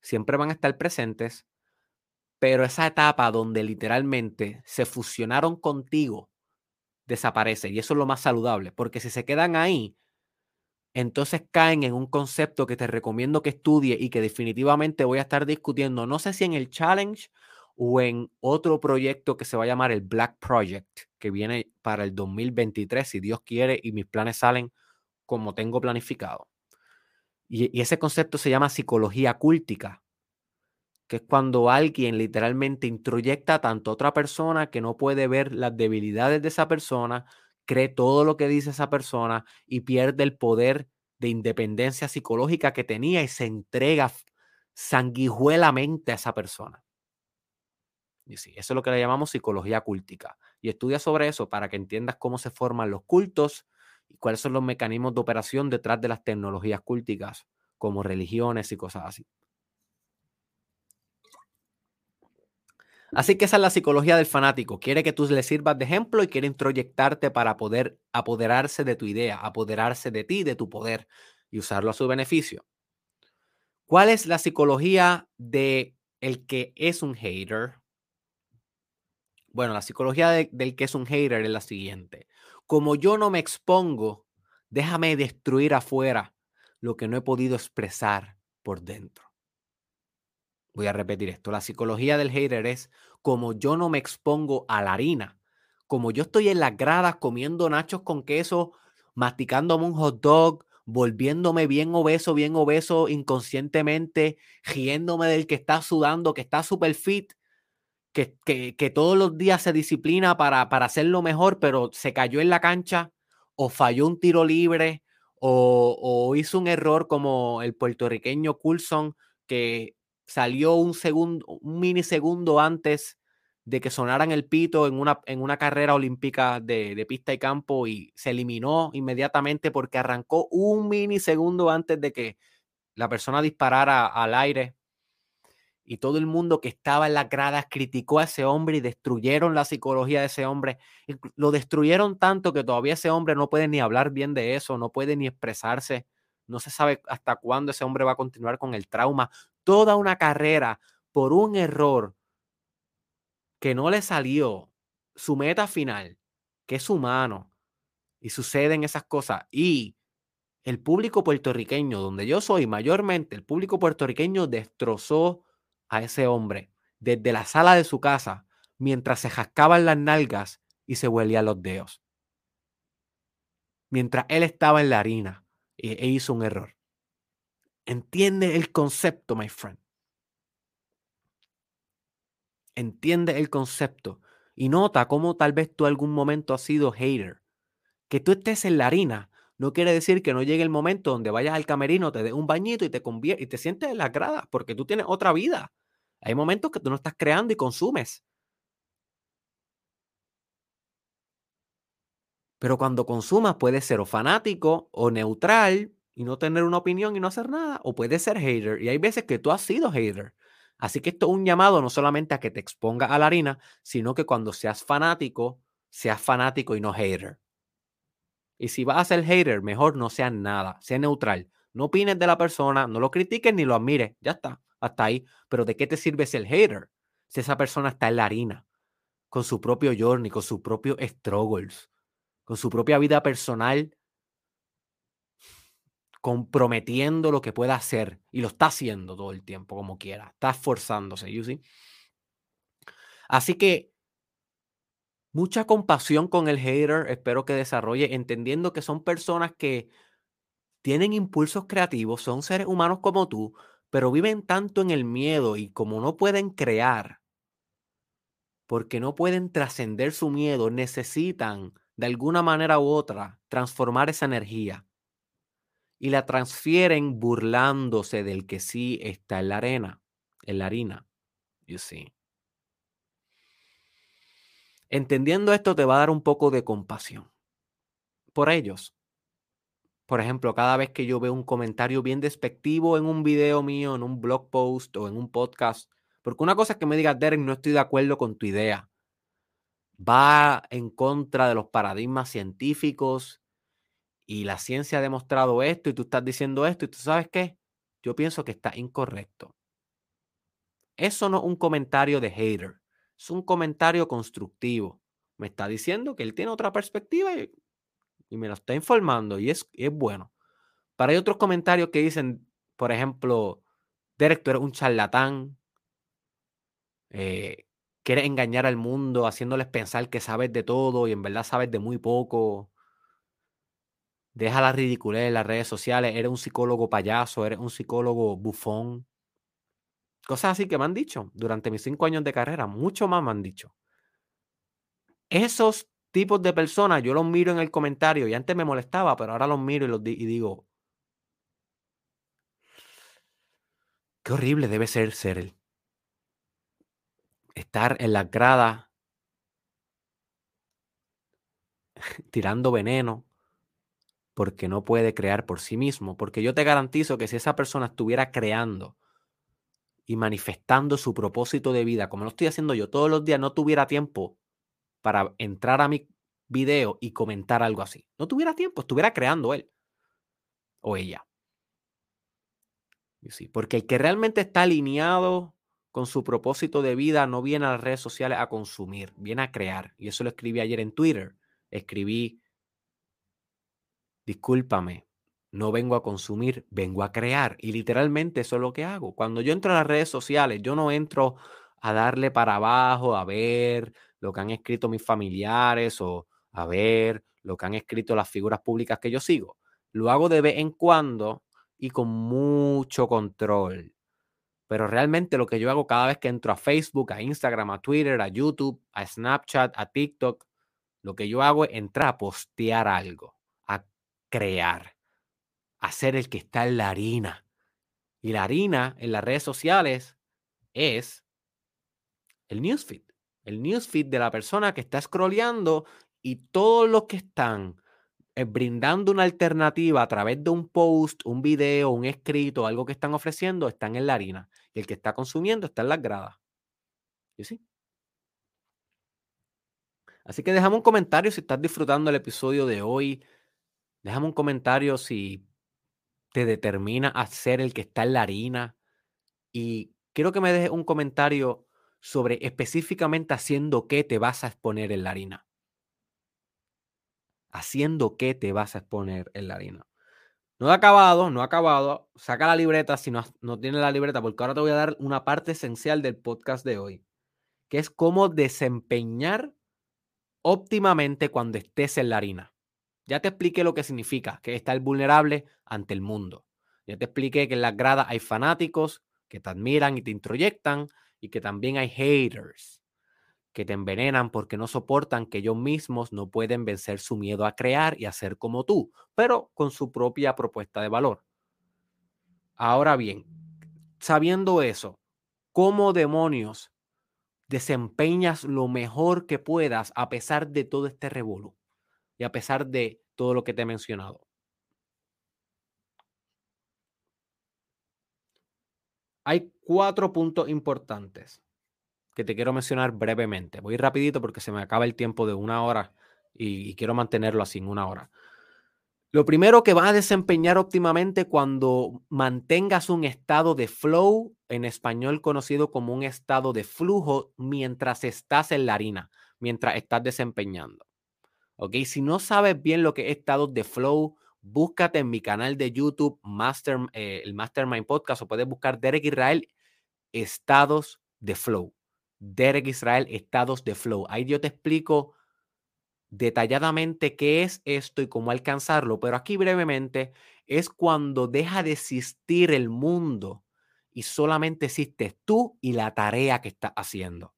siempre van a estar presentes, pero esa etapa donde literalmente se fusionaron contigo desaparece. Y eso es lo más saludable, porque si se quedan ahí, entonces caen en un concepto que te recomiendo que estudie y que definitivamente voy a estar discutiendo, no sé si en el challenge o en otro proyecto que se va a llamar el Black Project, que viene para el 2023, si Dios quiere y mis planes salen como tengo planificado. Y, y ese concepto se llama psicología cúltica, que es cuando alguien literalmente introyecta tanto a otra persona que no puede ver las debilidades de esa persona, cree todo lo que dice esa persona y pierde el poder de independencia psicológica que tenía y se entrega sanguijuelamente a esa persona. Y sí, eso es lo que le llamamos psicología cúltica. Y estudia sobre eso para que entiendas cómo se forman los cultos y cuáles son los mecanismos de operación detrás de las tecnologías cúlticas, como religiones y cosas así. Así que esa es la psicología del fanático. Quiere que tú le sirvas de ejemplo y quiere introyectarte para poder apoderarse de tu idea, apoderarse de ti, de tu poder y usarlo a su beneficio. ¿Cuál es la psicología de el que es un hater? Bueno, la psicología del que es un hater es la siguiente. Como yo no me expongo, déjame destruir afuera lo que no he podido expresar por dentro. Voy a repetir esto. La psicología del hater es como yo no me expongo a la harina, como yo estoy en las gradas comiendo nachos con queso, masticándome un hot dog, volviéndome bien obeso, bien obeso inconscientemente, riéndome del que está sudando, que está super fit, que, que, todos los días se disciplina para, para hacerlo mejor, pero se cayó en la cancha o falló un tiro libre o, o hizo un error como el puertorriqueño Coulson que salió un segundo, un minisegundo antes de que sonaran el pito en una, en una carrera olímpica de, de, pista y campo y se eliminó inmediatamente porque arrancó un minisegundo antes de que la persona disparara al aire. Y todo el mundo que estaba en las gradas criticó a ese hombre y destruyeron la psicología de ese hombre. Lo destruyeron tanto que todavía ese hombre no puede ni hablar bien de eso, no puede ni expresarse. No se sabe hasta cuándo ese hombre va a continuar con el trauma toda una carrera por un error que no le salió su meta final, que es humano, y suceden esas cosas. Y el público puertorriqueño, donde yo soy mayormente, el público puertorriqueño destrozó a ese hombre desde la sala de su casa mientras se jascaban las nalgas y se huelían los dedos. Mientras él estaba en la harina e, e hizo un error. Entiende el concepto, my friend. Entiende el concepto y nota cómo tal vez tú algún momento has sido hater. Que tú estés en la harina no quiere decir que no llegue el momento donde vayas al camerino, te des un bañito y te, y te sientes en las gradas, porque tú tienes otra vida. Hay momentos que tú no estás creando y consumes. Pero cuando consumas puedes ser o fanático o neutral y no tener una opinión y no hacer nada, o puedes ser hater. Y hay veces que tú has sido hater. Así que esto es un llamado no solamente a que te exponga a la harina, sino que cuando seas fanático, seas fanático y no hater. Y si vas a ser hater, mejor no seas nada, sea neutral. No opines de la persona, no lo critiques ni lo admires. Ya está, hasta ahí. Pero ¿de qué te sirve ser hater? Si esa persona está en la harina, con su propio journey, con sus propios struggles, con su propia vida personal comprometiendo lo que pueda hacer y lo está haciendo todo el tiempo como quiera, está esforzándose, you? Así que mucha compasión con el hater, espero que desarrolle entendiendo que son personas que tienen impulsos creativos, son seres humanos como tú, pero viven tanto en el miedo y como no pueden crear, porque no pueden trascender su miedo, necesitan de alguna manera u otra transformar esa energía y la transfieren burlándose del que sí está en la arena, en la harina. You see. Entendiendo esto te va a dar un poco de compasión por ellos. Por ejemplo, cada vez que yo veo un comentario bien despectivo en un video mío, en un blog post o en un podcast, porque una cosa es que me digas, Derek, no estoy de acuerdo con tu idea. Va en contra de los paradigmas científicos y la ciencia ha demostrado esto y tú estás diciendo esto y tú sabes qué, yo pienso que está incorrecto. Eso no es un comentario de hater, es un comentario constructivo. Me está diciendo que él tiene otra perspectiva y, me lo está informando y es, es bueno. Para hay otros comentarios que dicen, por ejemplo, Derek, tú eres un charlatán, eh, quieres engañar al mundo haciéndoles pensar que sabes de todo y en verdad sabes de muy poco. Deja la ridiculez en las redes sociales. Eres un psicólogo payaso, eres un psicólogo bufón. Cosas así que me han dicho durante mis cinco años de carrera, mucho más me han dicho. Esos tipos de personas, yo los miro en el comentario y antes me molestaba, pero ahora los miro y, y digo, qué horrible debe ser ser él. Estar en la grada <laughs> tirando veneno porque no puede crear por sí mismo. Porque yo te garantizo que si esa persona estuviera creando y manifestando su propósito de vida, como lo estoy haciendo yo todos los días, no tuviera tiempo para entrar a mi video y comentar algo así. No tuviera tiempo, estuviera creando él o ella. Sí, porque el que realmente está alineado con su propósito de vida no viene a las redes sociales a consumir, viene a crear. Y eso lo escribí ayer en Twitter. Escribí, discúlpame, no vengo a consumir, vengo a crear. Y literalmente eso es lo que hago. Cuando yo entro a las redes sociales, yo no entro a darle para abajo, a ver lo que han escrito mis familiares o a ver lo que han escrito las figuras públicas que yo sigo. Lo hago de vez en cuando y con mucho control. Pero realmente lo que yo hago cada vez que entro a Facebook, a Instagram, a Twitter, a YouTube, a Snapchat, a TikTok, lo que yo hago es entrar a postear algo, crear, a ser el que está en la harina. Y la harina en las redes sociales es el newsfeed. El newsfeed de la persona que está scrolleando y todos los que están eh, brindando una alternativa a través de un post, un video, un escrito, algo que están ofreciendo, están en la harina. Y el que está consumiendo está en las gradas. ¿Y sí? Así que déjame un comentario si estás disfrutando el episodio de hoy. Déjame un comentario si te determina a ser el que está en la harina. Y quiero que me dejes un comentario sobre específicamente haciendo qué te vas a exponer en la harina haciendo qué te vas a exponer en la harina. No ha acabado, no ha acabado. Saca la libreta si no, no tienes la libreta, porque ahora te voy a dar una parte esencial del podcast de hoy, que es cómo desempeñar óptimamente cuando estés en la harina. Ya te expliqué lo que significa, que estar vulnerable ante el mundo. Ya te expliqué que en las gradas hay fanáticos que te admiran y te introyectan y que también hay haters que te envenenan porque no soportan que ellos mismos no pueden vencer su miedo a crear y a ser como tú, pero con su propia propuesta de valor. Ahora bien, sabiendo eso, ¿cómo demonios desempeñas lo mejor que puedas a pesar de todo este revolú y a pesar de todo lo que te he mencionado? Hay cuatro puntos importantes que te quiero mencionar brevemente. Voy rapidito porque se me acaba el tiempo de una hora y, quiero mantenerlo así en una hora. Lo primero que vas a desempeñar óptimamente cuando mantengas un estado de flow, en español conocido como un estado de flujo, mientras estás en la harina, mientras estás desempeñando. ¿Ok? Si no sabes bien lo que es estado de flow, búscate en mi canal de YouTube, Master, eh, el Mastermind Podcast, o puedes buscar Derek Israel, estados de flow. Derek Israel, estados de flow. Ahí yo te explico detalladamente qué es esto y cómo alcanzarlo, pero aquí brevemente es cuando deja de existir el mundo y solamente existes tú y la tarea que estás haciendo.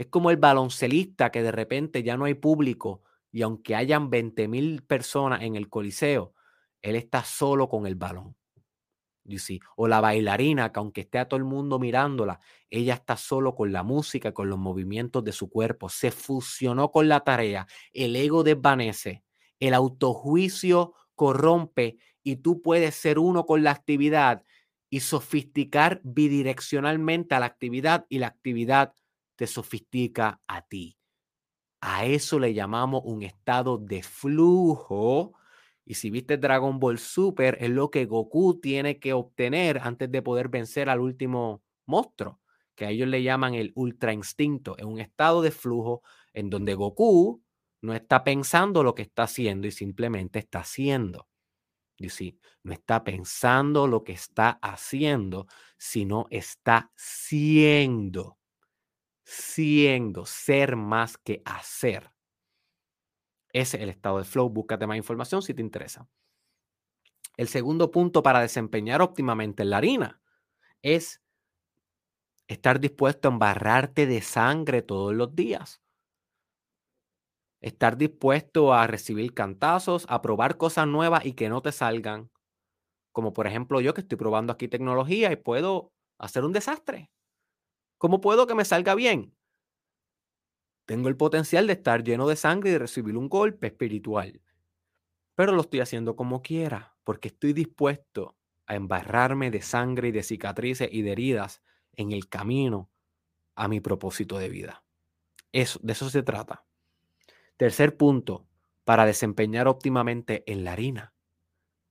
Es como el baloncelista que de repente ya no hay público y aunque hayan 20 mil personas en el coliseo, él está solo con el balón. O la bailarina, que aunque esté a todo el mundo mirándola, ella está solo con la música, con los movimientos de su cuerpo. Se fusionó con la tarea. El ego desvanece. El autojuicio corrompe y tú puedes ser uno con la actividad y sofisticar bidireccionalmente a la actividad y la actividad te sofistica a ti. A eso le llamamos un estado de flujo y si viste Dragon Ball Super, es lo que Goku tiene que obtener antes de poder vencer al último monstruo, que a ellos le llaman el Ultra Instinto. Es un estado de flujo en donde Goku no está pensando lo que está haciendo y simplemente está haciendo. Y sí, no está pensando lo que está haciendo, sino está siendo. Siendo, ser más que hacer. Ese es el estado de flow. Búscate más información si te interesa. El segundo punto para desempeñar óptimamente en la harina es Estar dispuesto a embarrarte de sangre todos los días. Estar dispuesto a recibir cantazos, a probar cosas nuevas y que no te salgan. Como por ejemplo yo que estoy probando aquí tecnología y puedo hacer un desastre. ¿Cómo puedo que me salga bien? Tengo el potencial de estar lleno de sangre y de recibir un golpe espiritual. Pero lo estoy haciendo como quiera, porque estoy dispuesto a embarrarme de sangre y de cicatrices y de heridas en el camino a mi propósito de vida. Eso, de eso se trata. Tercer punto para desempeñar óptimamente en la harina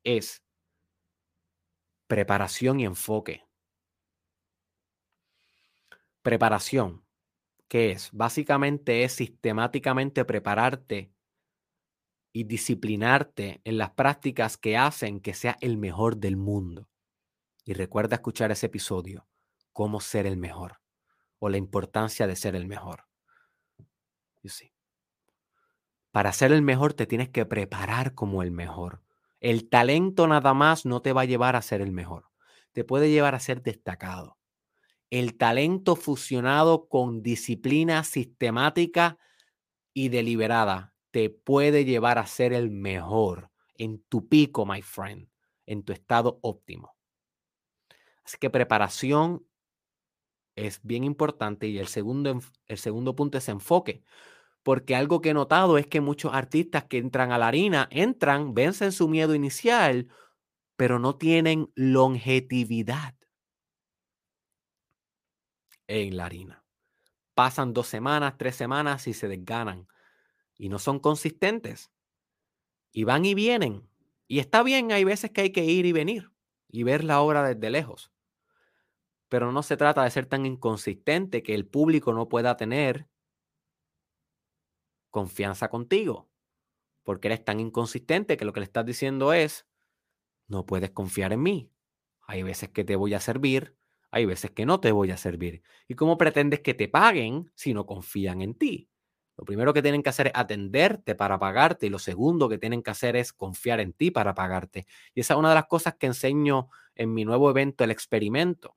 es preparación y enfoque. Preparación, ¿qué es? Básicamente es sistemáticamente prepararte y disciplinarte en las prácticas que hacen que sea el mejor del mundo. Y recuerda escuchar ese episodio, cómo ser el mejor o la importancia de ser el mejor. Para ser el mejor te tienes que preparar como el mejor. El talento nada más no te va a llevar a ser el mejor. Te puede llevar a ser destacado. El talento fusionado con disciplina sistemática y deliberada te puede llevar a ser el mejor en tu pico, my friend, en tu estado óptimo. Así que preparación es bien importante y el segundo, el segundo punto es enfoque porque algo que he notado es que muchos artistas que entran a la harina, entran, vencen su miedo inicial, pero no tienen longevidad en la harina. Pasan dos semanas, tres semanas y se desganan y no son consistentes. Y van y vienen. Y está bien, hay veces que hay que ir y venir y ver la obra desde lejos. Pero no se trata de ser tan inconsistente que el público no pueda tener confianza contigo, porque eres tan inconsistente que lo que le estás diciendo es, no puedes confiar en mí. Hay veces que te voy a servir, hay veces que no te voy a servir. ¿Y cómo pretendes que te paguen si no confían en ti? Lo primero que tienen que hacer es atenderte para pagarte y lo segundo que tienen que hacer es confiar en ti para pagarte. Y esa es una de las cosas que enseño en mi nuevo evento, el experimento,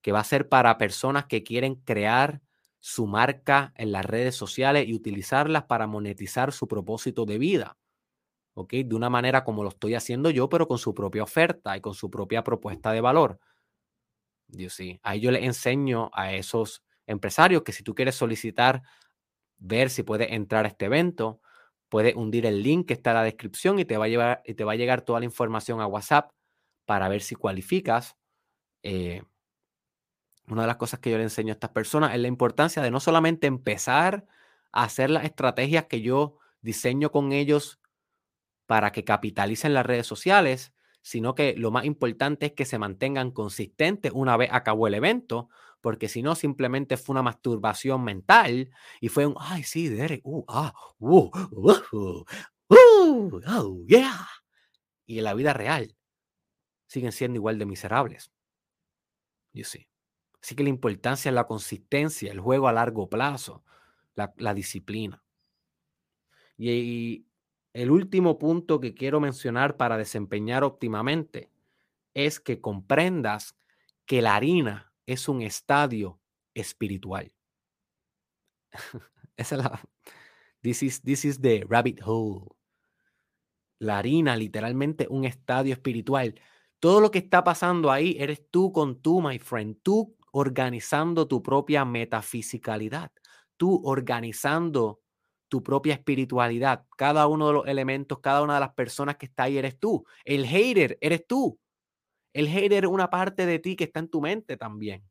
que va a ser para personas que quieren crear su marca en las redes sociales y utilizarlas para monetizar su propósito de vida. ¿Ok? De una manera como lo estoy haciendo yo, pero con su propia oferta y con su propia propuesta de valor. Ahí yo les enseño a esos empresarios que si tú quieres solicitar, ver si puedes entrar a este evento, puedes hundir el link que está en la descripción y te va a, llevar, y te va a llegar toda la información a WhatsApp para ver si cualificas. Eh, una de las cosas que yo le enseño a estas personas es la importancia de no solamente empezar a hacer las estrategias que yo diseño con ellos para que capitalicen las redes sociales, sino que lo más importante es que se mantengan consistentes una vez acabó el evento, porque si no, simplemente fue una masturbación mental y fue un, ay, sí, Derek, uh, ah, uh, uh, uh, oh, yeah. Y en la vida real siguen siendo igual de miserables. You see. Así que la importancia es la consistencia, el juego a largo plazo, la, disciplina. Y, el último punto que quiero mencionar para desempeñar óptimamente es que comprendas que la harina es un estadio espiritual. <laughs> Esa es la. This is, this is the rabbit hole. La harina, literalmente, un estadio espiritual. Todo lo que está pasando ahí eres tú con tú, my friend. Tú organizando tu propia metafisicalidad, tú organizando tu propia espiritualidad. Cada uno de los elementos, cada una de las personas que está ahí eres tú. El hater eres tú. El hater es una parte de ti que está en tu mente también.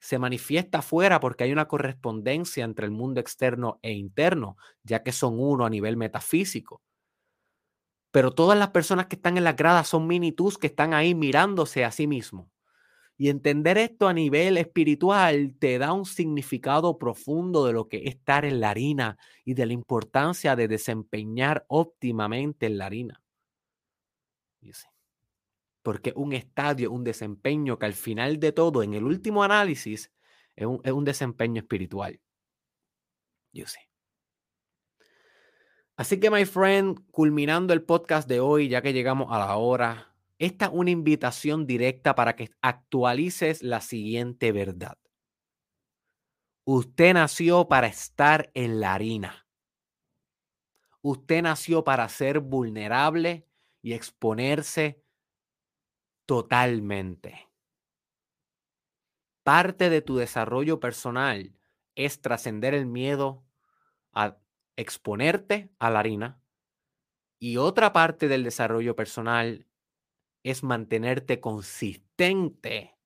Se manifiesta afuera porque hay una correspondencia entre el mundo externo e interno, ya que son uno a nivel metafísico. Pero todas las personas que están en la grada son mini que están ahí mirándose a sí mismos. Y entender esto a nivel espiritual te da un significado profundo de lo que es estar en la harina y de la importancia de desempeñar óptimamente en la harina. Porque un estadio, un desempeño que al final de todo, en el último análisis, es un, desempeño espiritual. Yo sé. Así que, my friend, culminando el podcast de hoy, ya que llegamos a la hora, esta es una invitación directa para que actualices la siguiente verdad. Usted nació para estar en la harina. Usted nació para ser vulnerable y exponerse totalmente. Parte de tu desarrollo personal es trascender el miedo a exponerte a la harina y otra parte del desarrollo personal es mantenerte consistente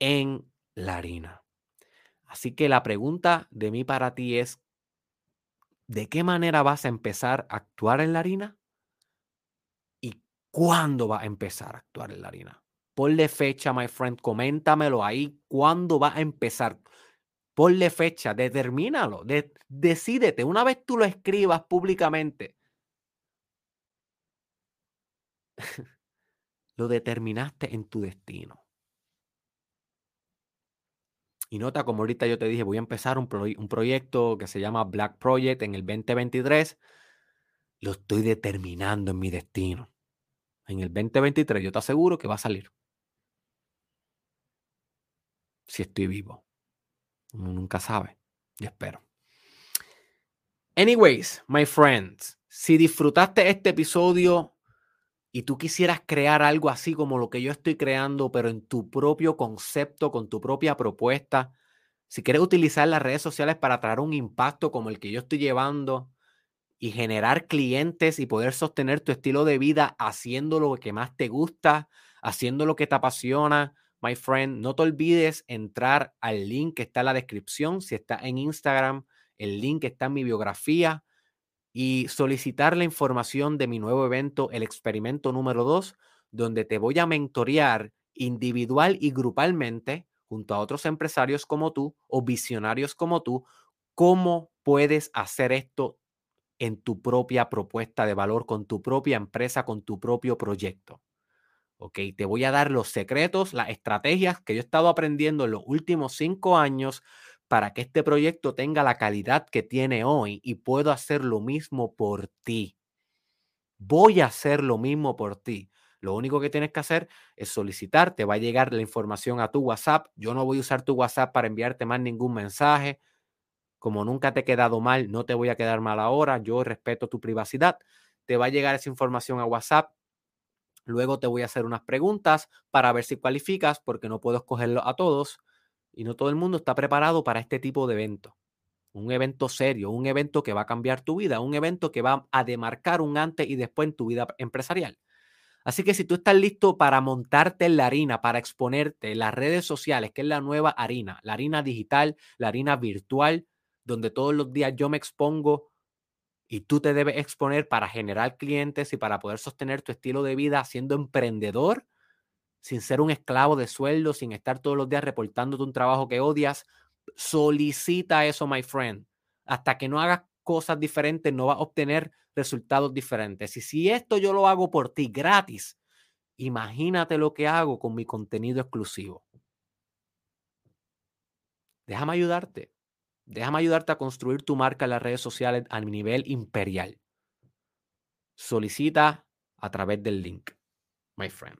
en la harina. Así que la pregunta de mí para ti es, ¿de qué manera vas a empezar a actuar en la harina? ¿Y cuándo vas a empezar a actuar en la harina? Ponle fecha, my friend, coméntamelo ahí. ¿Cuándo vas a empezar? Ponle fecha, determínalo, decídete. Una vez tú lo escribas públicamente, <laughs> lo determinaste en tu destino. Y nota, como ahorita yo te dije, voy a empezar un, proyecto que se llama Black Project en el 2023. Lo estoy determinando en mi destino. En el 2023 yo te aseguro que va a salir. Si estoy vivo. Uno nunca sabe. Yo espero. Anyways, my friends, si disfrutaste este episodio y tú quisieras crear algo así como lo que yo estoy creando, pero en tu propio concepto, con tu propia propuesta, si quieres utilizar las redes sociales para traer un impacto como el que yo estoy llevando y generar clientes y poder sostener tu estilo de vida haciendo lo que más te gusta, haciendo lo que te apasiona, my friend, no te olvides entrar al link que está en la descripción. Si está en Instagram, el link está en mi biografía y solicitar la información de mi nuevo evento, el experimento número 2, donde te voy a mentorear individual y grupalmente junto a otros empresarios como tú o visionarios como tú, cómo puedes hacer esto en tu propia propuesta de valor, con tu propia empresa, con tu propio proyecto. Te voy a dar los secretos, las estrategias que yo he estado aprendiendo en los últimos cinco años para que este proyecto tenga la calidad que tiene hoy y puedo hacer lo mismo por ti. Voy a hacer lo mismo por ti. Lo único que tienes que hacer es solicitar, te va a llegar la información a tu WhatsApp. Yo no voy a usar tu WhatsApp para enviarte más ningún mensaje. Como nunca te he quedado mal, no te voy a quedar mal ahora. Yo respeto tu privacidad. Te va a llegar esa información a WhatsApp. Luego te voy a hacer unas preguntas para ver si cualificas, porque no puedo escogerlo a todos y no todo el mundo está preparado para este tipo de evento. Un evento serio, un evento que va a cambiar tu vida, un evento que va a demarcar un antes y después en tu vida empresarial. Así que si tú estás listo para montarte en la harina, para exponerte en las redes sociales, que es la nueva harina, la harina digital, la harina virtual, donde todos los días yo me expongo y tú te debes exponer para generar clientes y para poder sostener tu estilo de vida siendo emprendedor, sin ser un esclavo de sueldo, sin estar todos los días reportándote un trabajo que odias, solicita eso, my friend. Hasta que no hagas cosas diferentes, no vas a obtener resultados diferentes. Y si esto yo lo hago por ti gratis, imagínate lo que hago con mi contenido exclusivo. Déjame ayudarte. Déjame ayudarte a construir tu marca en las redes sociales a nivel imperial. Solicita a través del link, my friend.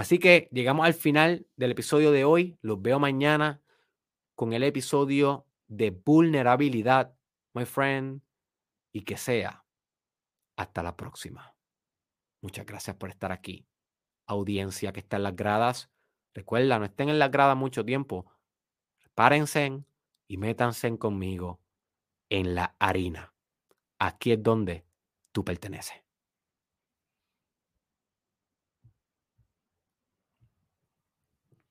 Así que llegamos al final del episodio de hoy. Los veo mañana con el episodio de vulnerabilidad, my friend, y que sea. Hasta la próxima. Muchas gracias por estar aquí. Audiencia que está en las gradas. Recuerda, no estén en las gradas mucho tiempo. Párense y métanse conmigo en la harina. Aquí es donde tú perteneces.